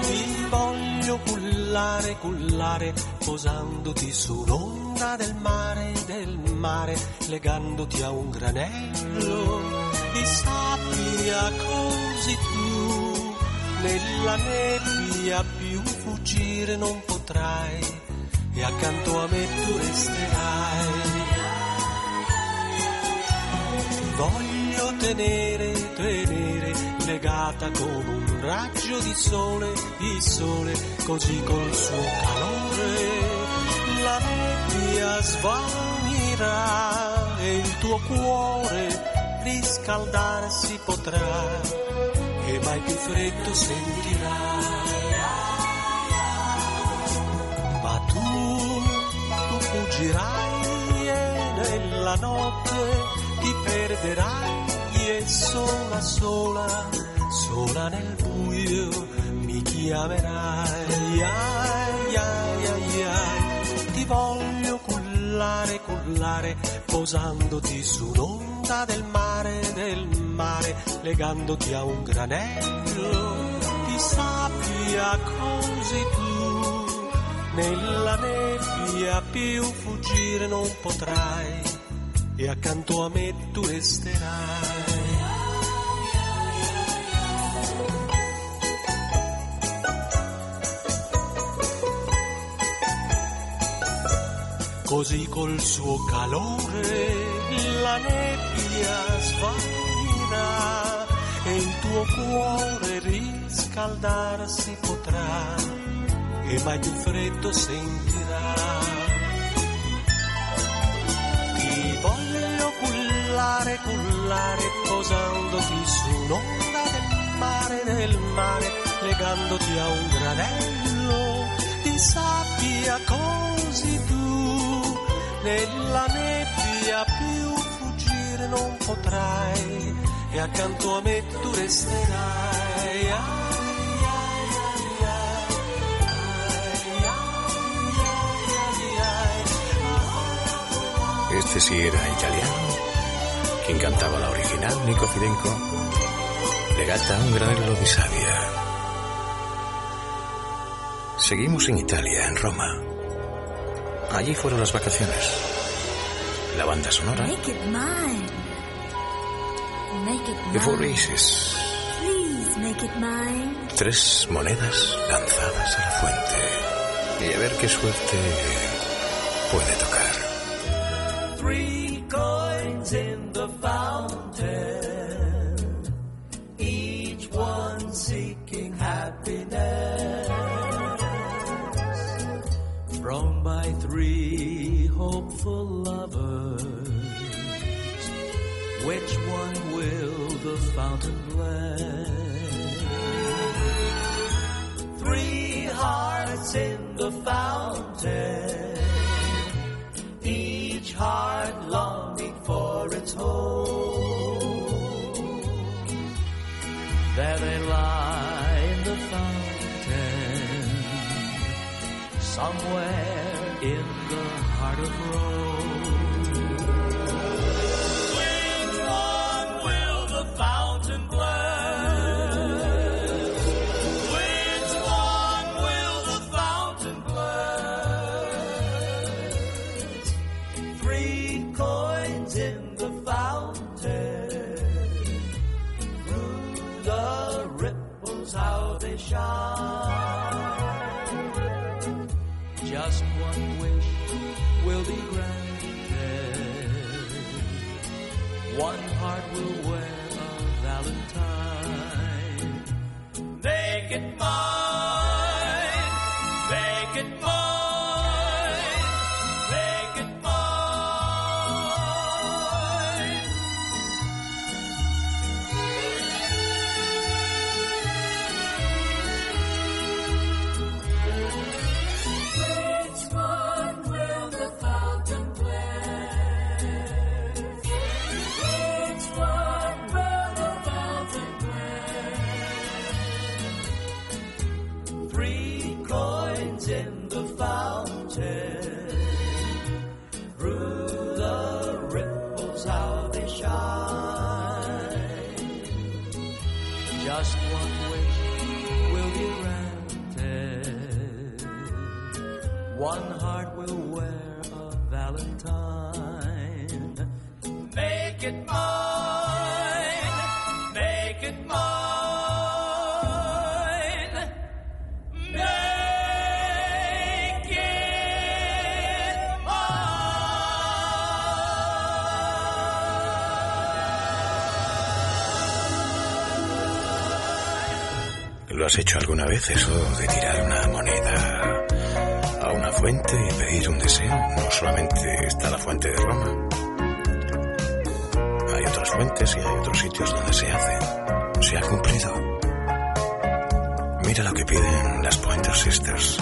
Ti voglio cullare, cullare, posandoti sull'onda del mare, del mare, legandoti a un granello di sabbia così tu nella nebbia più fuggire non potrai e accanto a me tu resterai voglio tenere, tenere, legata come un raggio di sole, di sole, così col suo calore la nebbia svanirà e il tuo cuore riscaldarsi potrà e mai più freddo sentirai. Ma tu, tu fuggirai e nella notte ti perderai e sola, sola, sola nel buio mi chiamerai. Ai, ai, ai, ai. Ti voglio cullare, cullare, posandoti su un'onda del mare, del mare, legandoti a un granello di sabbia così tu nella nebbia più fuggire non potrai e accanto a me tu resterai. Così col suo calore la nebbia svanirà e il tuo cuore riscaldarsi potrà e mai più freddo sentirà. Voglio cullare, cullare, posandoti su un'onda del mare, del mare, legandoti a un granello di sabbia così tu nella nebbia più fuggire non potrai e accanto a me tu resterai. Este sí era italiano. Quien cantaba la original, Nico Fidenco. Legata a un granelo de savia. Seguimos en Italia, en Roma. Allí fueron las vacaciones. La banda sonora Make it mine. Make it mine. Aces. Please make it mine. Tres monedas lanzadas a la fuente. Y a ver qué suerte puede tocar. Three coins in the fountain, each one seeking happiness. Thrown by three hopeful lovers, which one will the fountain bless? Three hearts in the fountain each heart home. There they lie in the fountain, somewhere in the heart of Rome. has hecho alguna vez eso de tirar una moneda a una fuente y pedir un deseo? No solamente está la fuente de Roma. Hay otras fuentes y hay otros sitios donde se hace. Se ha cumplido. Mira lo que piden las Pointer Sisters.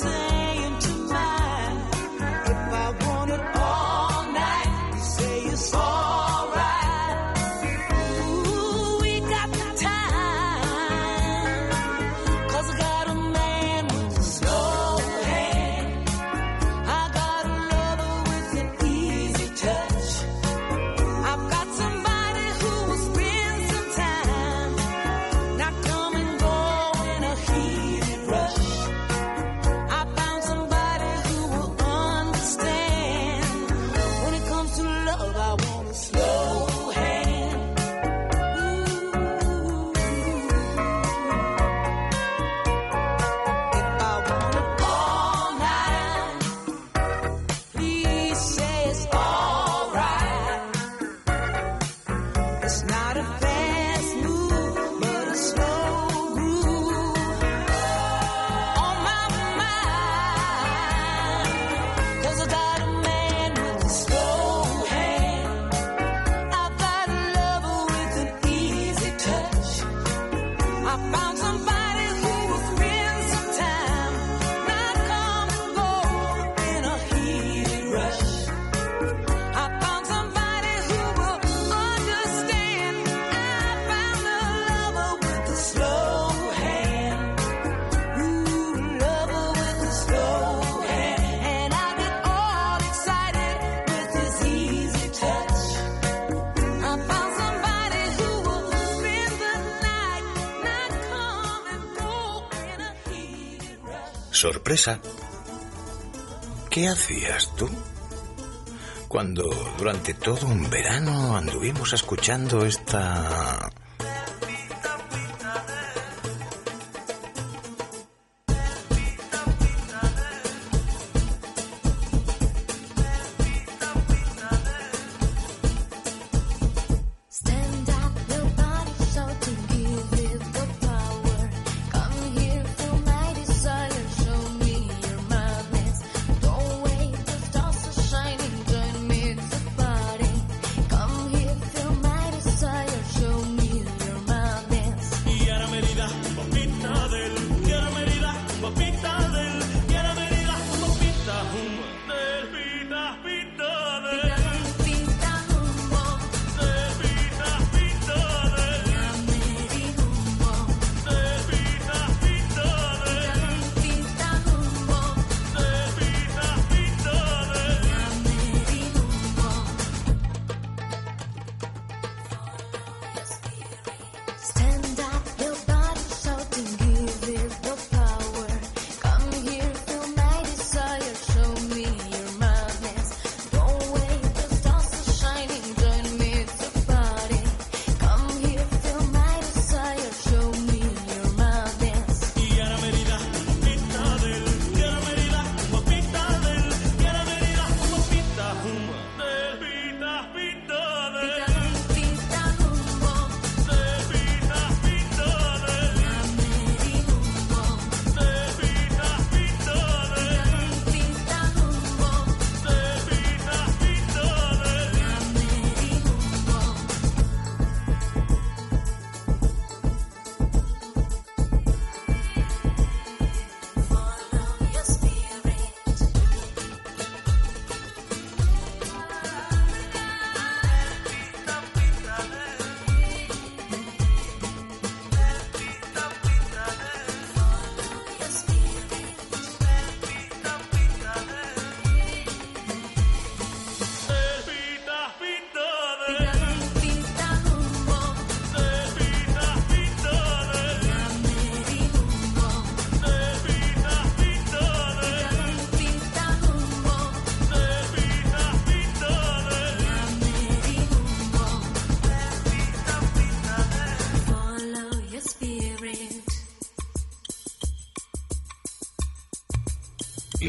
say. ¿Qué hacías tú? Cuando durante todo un verano anduvimos escuchando esta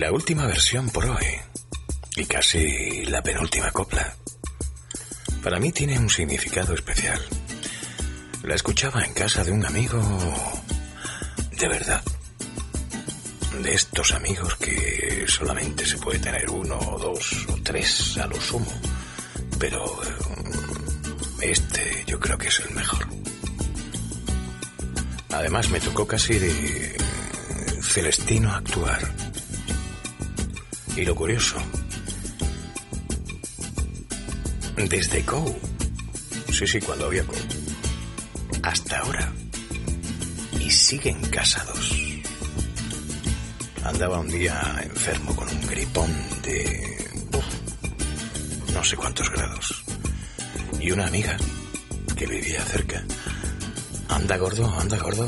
última versión por hoy. Y casi la penúltima copla. Para mí tiene un significado especial. La escuchaba en casa de un amigo de verdad. De estos amigos que solamente se puede tener uno dos o tres a lo sumo. Pero eh, este yo creo que es el mejor. Además me tocó casi de Celestino actuar. Y lo curioso, desde Go, sí, sí, cuando había Go, hasta ahora, y siguen casados. Andaba un día enfermo con un gripón de... no sé cuántos grados. Y una amiga que vivía cerca. Anda gordo, anda gordo.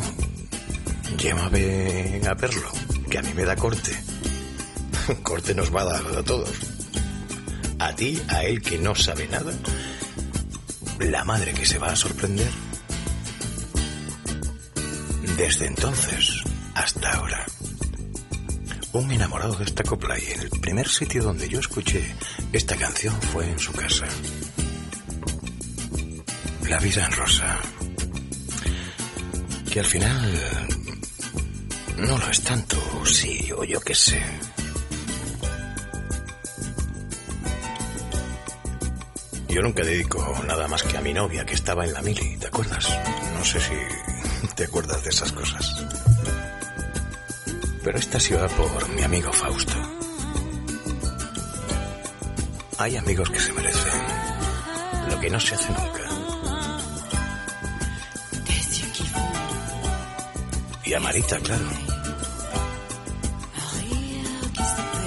Llévame a verlo, que a mí me da corte. [laughs] corte nos va a dar a todos. A ti, a él que no sabe nada. La madre que se va a sorprender. Desde entonces hasta ahora. Un enamorado de esta copla y el primer sitio donde yo escuché esta canción fue en su casa. La vida en rosa. Que al final no lo es tanto, sí, o yo qué sé. Yo nunca dedico nada más que a mi novia que estaba en la mili, ¿te acuerdas? No sé si [laughs] te acuerdas de esas cosas. Pero esta sí va por mi amigo Fausto. Hay amigos que se merecen lo que no se hace nunca. Y a Marita, claro.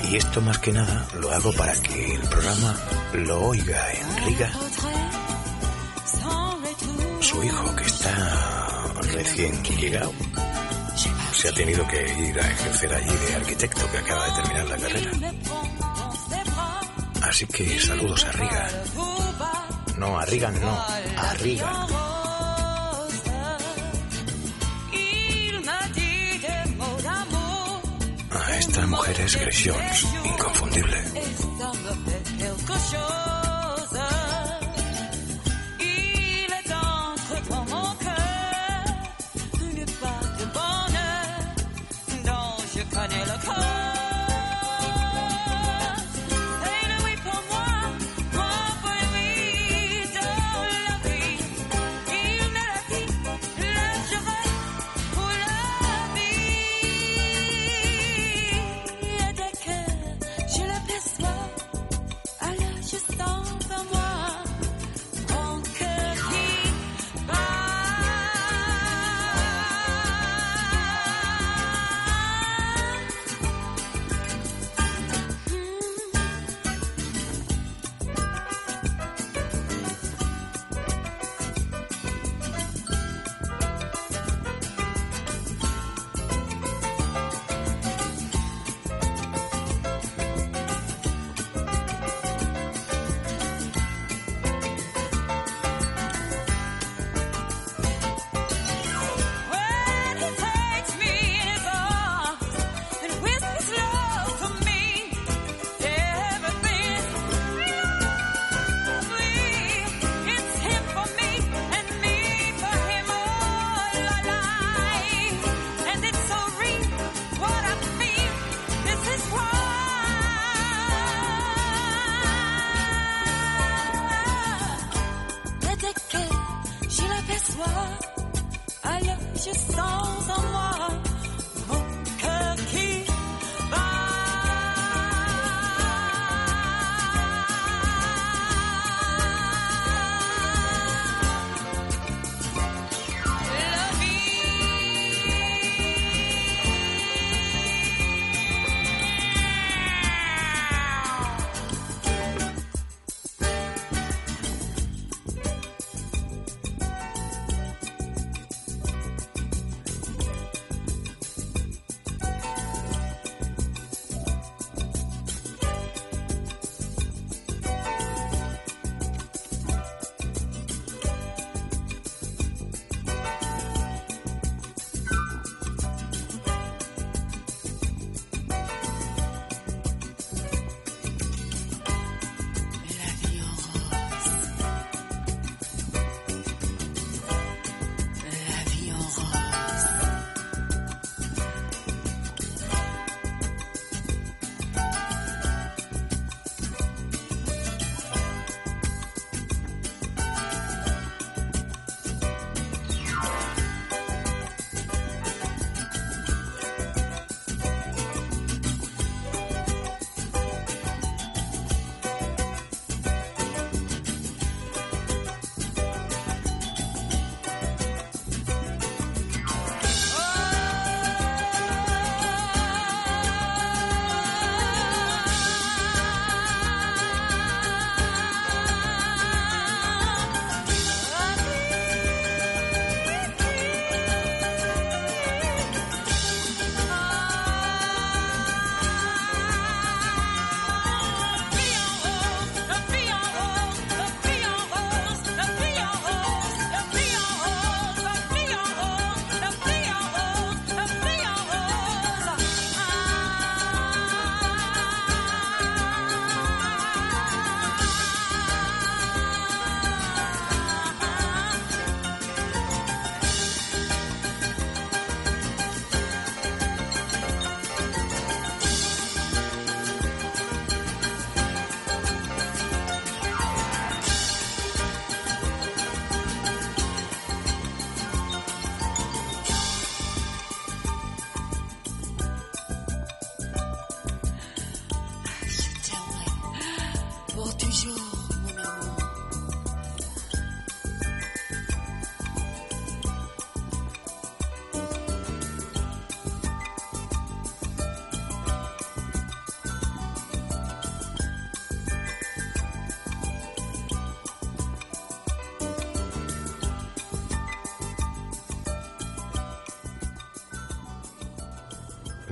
Y esto más que nada lo hago para que el programa lo oiga en Riga. Su hijo, que está recién llegado, se ha tenido que ir a ejercer allí de arquitecto, que acaba de terminar la carrera. Así que saludos a Riga. No, a Riga no, a Riga. A esta mujer es Grecions, inconfundible.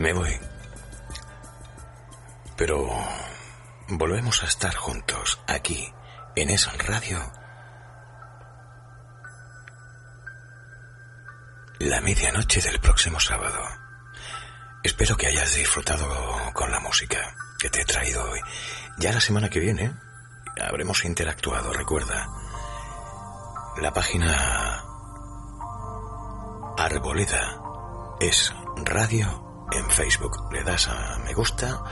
Me voy. Pero volvemos a estar juntos aquí, en esa radio. La medianoche del próximo sábado. Espero que hayas disfrutado con la música que te he traído hoy. Ya la semana que viene habremos interactuado, recuerda. La página Arboleda es radio en Facebook. Le das a me gusta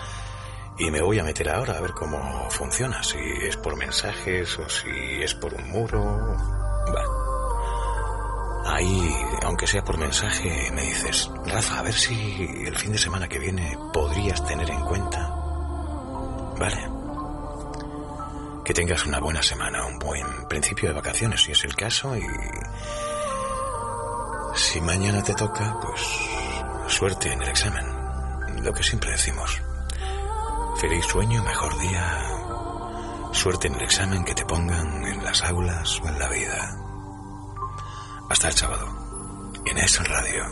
y me voy a meter ahora a ver cómo funciona, si es por mensajes o si es por un muro. Ahí, aunque sea por mensaje, me dices, Rafa, a ver si el fin de semana que viene podrías tener en cuenta. Vale. Que tengas una buena semana, un buen principio de vacaciones, si es el caso, y si mañana te toca, pues suerte en el examen. Lo que siempre decimos. Feliz sueño, mejor día. Suerte en el examen que te pongan en las aulas o en la vida. Hasta el sábado. En esa radio.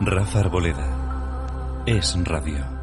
Rafa Arboleda. Es radio.